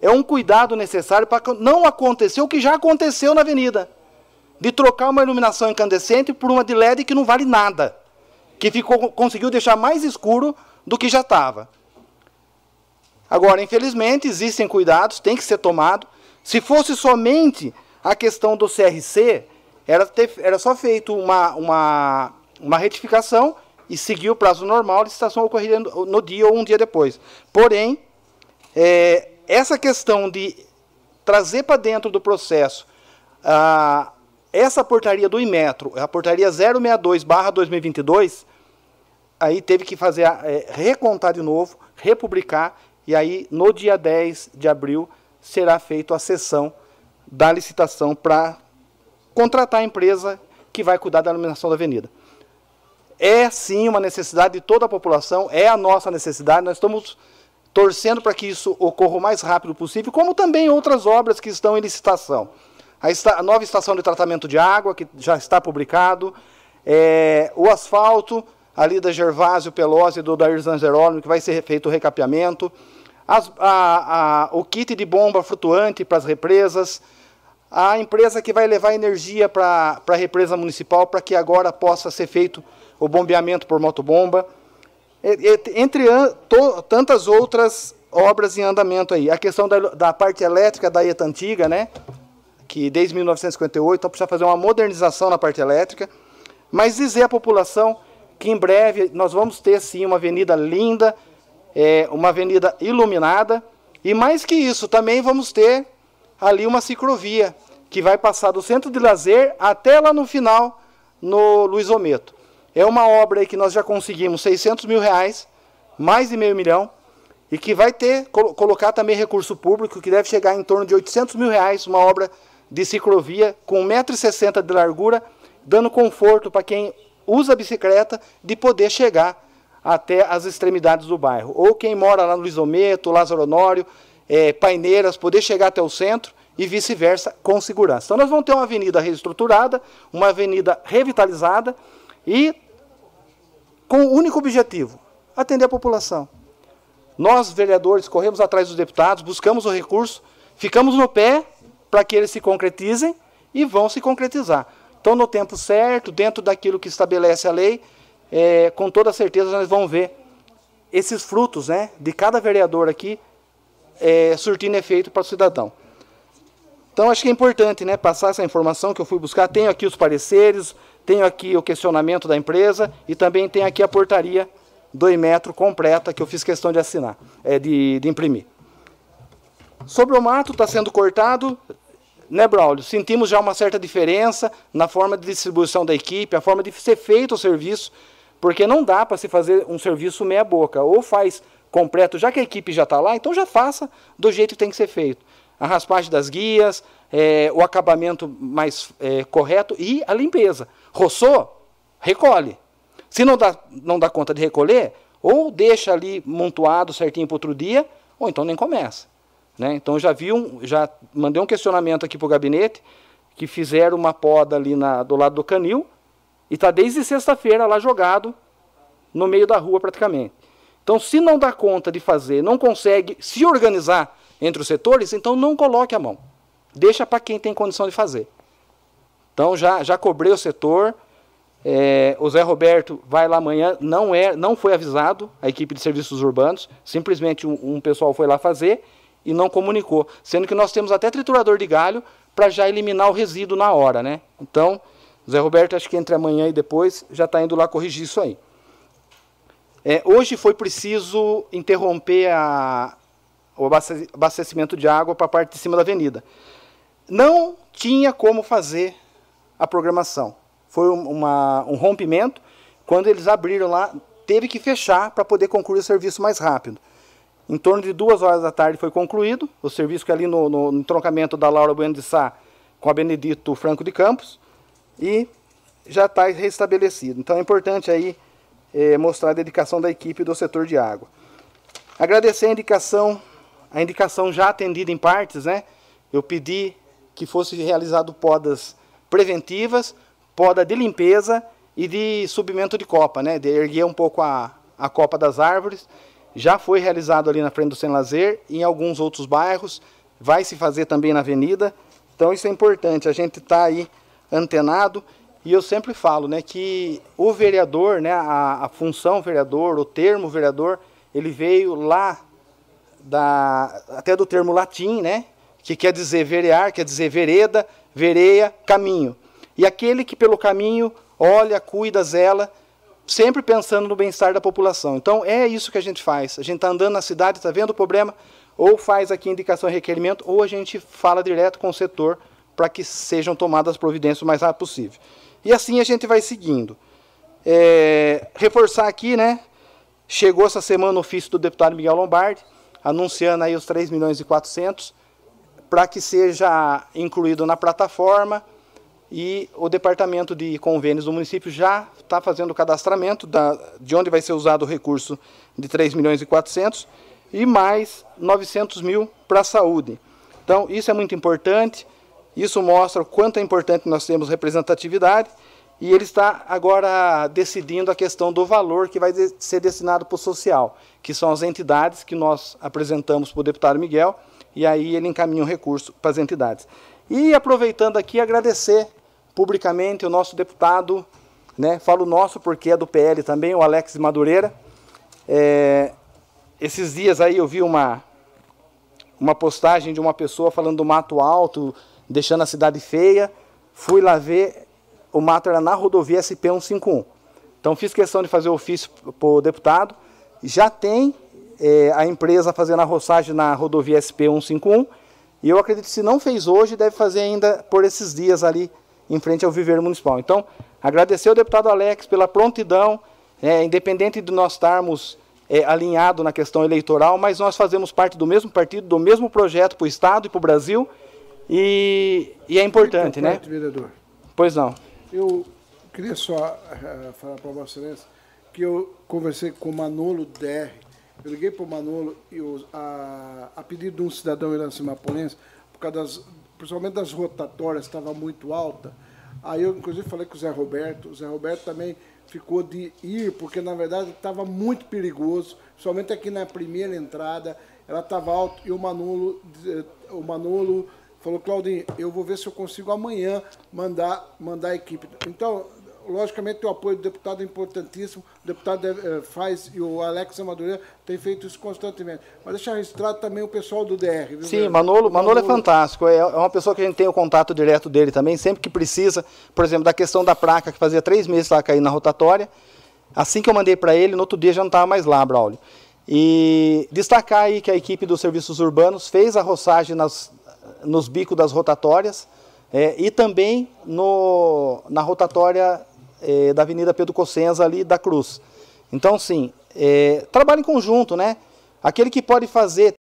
é um cuidado necessário para não acontecer o que já aconteceu na avenida. De trocar uma iluminação incandescente por uma de LED que não vale nada. Que ficou, conseguiu deixar mais escuro do que já estava. Agora, infelizmente, existem cuidados, tem que ser tomado. Se fosse somente a questão do CRC, era, ter, era só feito uma, uma, uma retificação e seguir o prazo normal, a licitação ocorreria no, no dia ou um dia depois. Porém, é, essa questão de trazer para dentro do processo essa portaria do Imetro, a portaria 062-2022, aí teve que fazer, é, recontar de novo, republicar, e aí no dia 10 de abril será feita a sessão da licitação para contratar a empresa que vai cuidar da iluminação da avenida. É sim uma necessidade de toda a população, é a nossa necessidade, nós estamos torcendo para que isso ocorra o mais rápido possível, como também outras obras que estão em licitação. a, esta, a nova estação de tratamento de água, que já está publicado, é, o asfalto ali da Gervásio Pelosi e do Dair Zangerolino, que vai ser feito o recapeamento, as, a, a, o kit de bomba flutuante para as represas, a empresa que vai levar energia para a represa municipal para que agora possa ser feito o bombeamento por motobomba, entre to, tantas outras obras em andamento aí. A questão da, da parte elétrica da ETA antiga, né, que desde 1958, então precisa fazer uma modernização na parte elétrica, mas dizer à população que em breve nós vamos ter sim uma avenida linda, é, uma avenida iluminada, e mais que isso, também vamos ter ali uma ciclovia, que vai passar do centro de lazer até lá no final, no Luiz Ometo. É uma obra que nós já conseguimos 600 mil reais, mais de meio milhão, e que vai ter, colocar também recurso público, que deve chegar em torno de 800 mil reais, uma obra de ciclovia com 1,60m de largura, dando conforto para quem usa a bicicleta de poder chegar até as extremidades do bairro. Ou quem mora lá no Lisometo, Lázaro Honório, é, Paineiras, poder chegar até o centro e vice-versa com segurança. Então nós vamos ter uma avenida reestruturada, uma avenida revitalizada e com o único objetivo, atender a população. Nós, vereadores, corremos atrás dos deputados, buscamos o recurso, ficamos no pé para que eles se concretizem e vão se concretizar. Então, no tempo certo, dentro daquilo que estabelece a lei, é, com toda certeza nós vamos ver esses frutos né, de cada vereador aqui é, surtindo efeito para o cidadão. Então, acho que é importante né, passar essa informação que eu fui buscar. Tenho aqui os pareceres, tenho aqui o questionamento da empresa e também tenho aqui a portaria do Imetro completa que eu fiz questão de assinar, é, de, de imprimir. Sobre o mato, está sendo cortado, né, Braulio? Sentimos já uma certa diferença na forma de distribuição da equipe, a forma de ser feito o serviço, porque não dá para se fazer um serviço meia boca. Ou faz completo, já que a equipe já está lá, então já faça do jeito que tem que ser feito. A raspagem das guias, é, o acabamento mais é, correto e a limpeza. Roçou, recolhe. Se não dá, não dá conta de recolher, ou deixa ali montuado certinho para outro dia, ou então nem começa. Né? Então já vi um, já mandei um questionamento aqui para o gabinete, que fizeram uma poda ali na, do lado do canil, e está desde sexta-feira lá jogado no meio da rua praticamente. Então, se não dá conta de fazer, não consegue se organizar entre os setores, então não coloque a mão. Deixa para quem tem condição de fazer. Então, já, já cobrei o setor. É, o Zé Roberto vai lá amanhã, não, é, não foi avisado, a equipe de serviços urbanos, simplesmente um, um pessoal foi lá fazer e não comunicou. Sendo que nós temos até triturador de galho para já eliminar o resíduo na hora, né? Então, Zé Roberto, acho que entre amanhã e depois já está indo lá corrigir isso aí. É, hoje foi preciso interromper a, o abastecimento de água para a parte de cima da avenida. Não tinha como fazer a programação. Foi uma, um rompimento. Quando eles abriram lá, teve que fechar para poder concluir o serviço mais rápido. Em torno de duas horas da tarde foi concluído o serviço que é ali no, no, no troncamento da Laura Bueno de Sá com a Benedito Franco de Campos e já está restabelecido. Então é importante aí é, mostrar a dedicação da equipe do setor de água. Agradecer a indicação, a indicação já atendida em partes, né? Eu pedi que fosse realizado podas preventivas, poda de limpeza e de subimento de copa, né? De erguer um pouco a, a copa das árvores já foi realizado ali na frente do Sem Lazer, em alguns outros bairros, vai se fazer também na avenida. Então isso é importante, a gente está aí antenado. E eu sempre falo né, que o vereador, né, a, a função vereador, o termo vereador, ele veio lá da, até do termo latim, né, que quer dizer verear, quer dizer vereda, vereia, caminho. E aquele que pelo caminho olha, cuida, zela, sempre pensando no bem-estar da população. Então é isso que a gente faz. A gente está andando na cidade, está vendo o problema, ou faz aqui indicação e requerimento, ou a gente fala direto com o setor para que sejam tomadas as providências o mais rápido possível. E assim a gente vai seguindo. É, reforçar aqui, né? Chegou essa semana o ofício do deputado Miguel Lombardi, anunciando aí os 3 milhões e 400 para que seja incluído na plataforma e o departamento de convênios do município já está fazendo o cadastramento da, de onde vai ser usado o recurso de 3 milhões e 400 e mais 900 mil para a saúde. Então, isso é muito importante. Isso mostra o quanto é importante nós termos representatividade e ele está agora decidindo a questão do valor que vai ser destinado para o social, que são as entidades que nós apresentamos para o deputado Miguel, e aí ele encaminha o recurso para as entidades. E aproveitando aqui, agradecer publicamente o nosso deputado, né, falo nosso porque é do PL também, o Alex Madureira. É, esses dias aí eu vi uma, uma postagem de uma pessoa falando do mato alto, deixando a cidade feia. Fui lá ver, o mato era na rodovia SP151. Então fiz questão de fazer o ofício para o deputado. Já tem é, a empresa fazendo a roçagem na rodovia SP151. E eu acredito que se não fez hoje, deve fazer ainda por esses dias ali em frente ao viveiro municipal. Então, agradecer ao deputado Alex pela prontidão, é, independente de nós estarmos é, alinhados na questão eleitoral, mas nós fazemos parte do mesmo partido, do mesmo projeto para o Estado e para o Brasil, e, e é importante, né? vereador. Pois não. Eu queria só uh, falar para Vossa Excelência que eu conversei com o Manolo DR. Eu liguei para o Manolo e a, a pedido de um cidadão irancimapolense, por causa das, principalmente das rotatórias, estava muito alta. Aí eu, inclusive, falei com o Zé Roberto. O Zé Roberto também ficou de ir, porque na verdade estava muito perigoso, somente aqui na primeira entrada, ela estava alta e o Manolo, o Manolo falou, Claudinho, eu vou ver se eu consigo amanhã mandar, mandar a equipe. Então, logicamente, o apoio do deputado é importantíssimo, o deputado é, faz, e o Alex Amadureira tem feito isso constantemente. Mas deixa registrado também o pessoal do DR. Viu, Sim, Manolo, Manolo, Manolo é fantástico, é, é uma pessoa que a gente tem o contato direto dele também, sempre que precisa, por exemplo, da questão da placa, que fazia três meses lá cair na rotatória, assim que eu mandei para ele, no outro dia já não estava mais lá, Braulio. E destacar aí que a equipe dos serviços urbanos fez a roçagem nas, nos bicos das rotatórias é, e também no, na rotatória é, da Avenida Pedro Cossenza ali da Cruz. Então, sim, é, trabalho em conjunto, né? Aquele que pode fazer.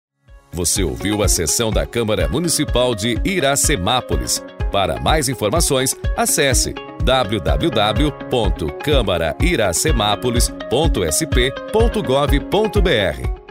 Você ouviu a sessão da Câmara Municipal de Iracemápolis. Para mais informações, acesse www.câmarairacemápolis.sp.gov.br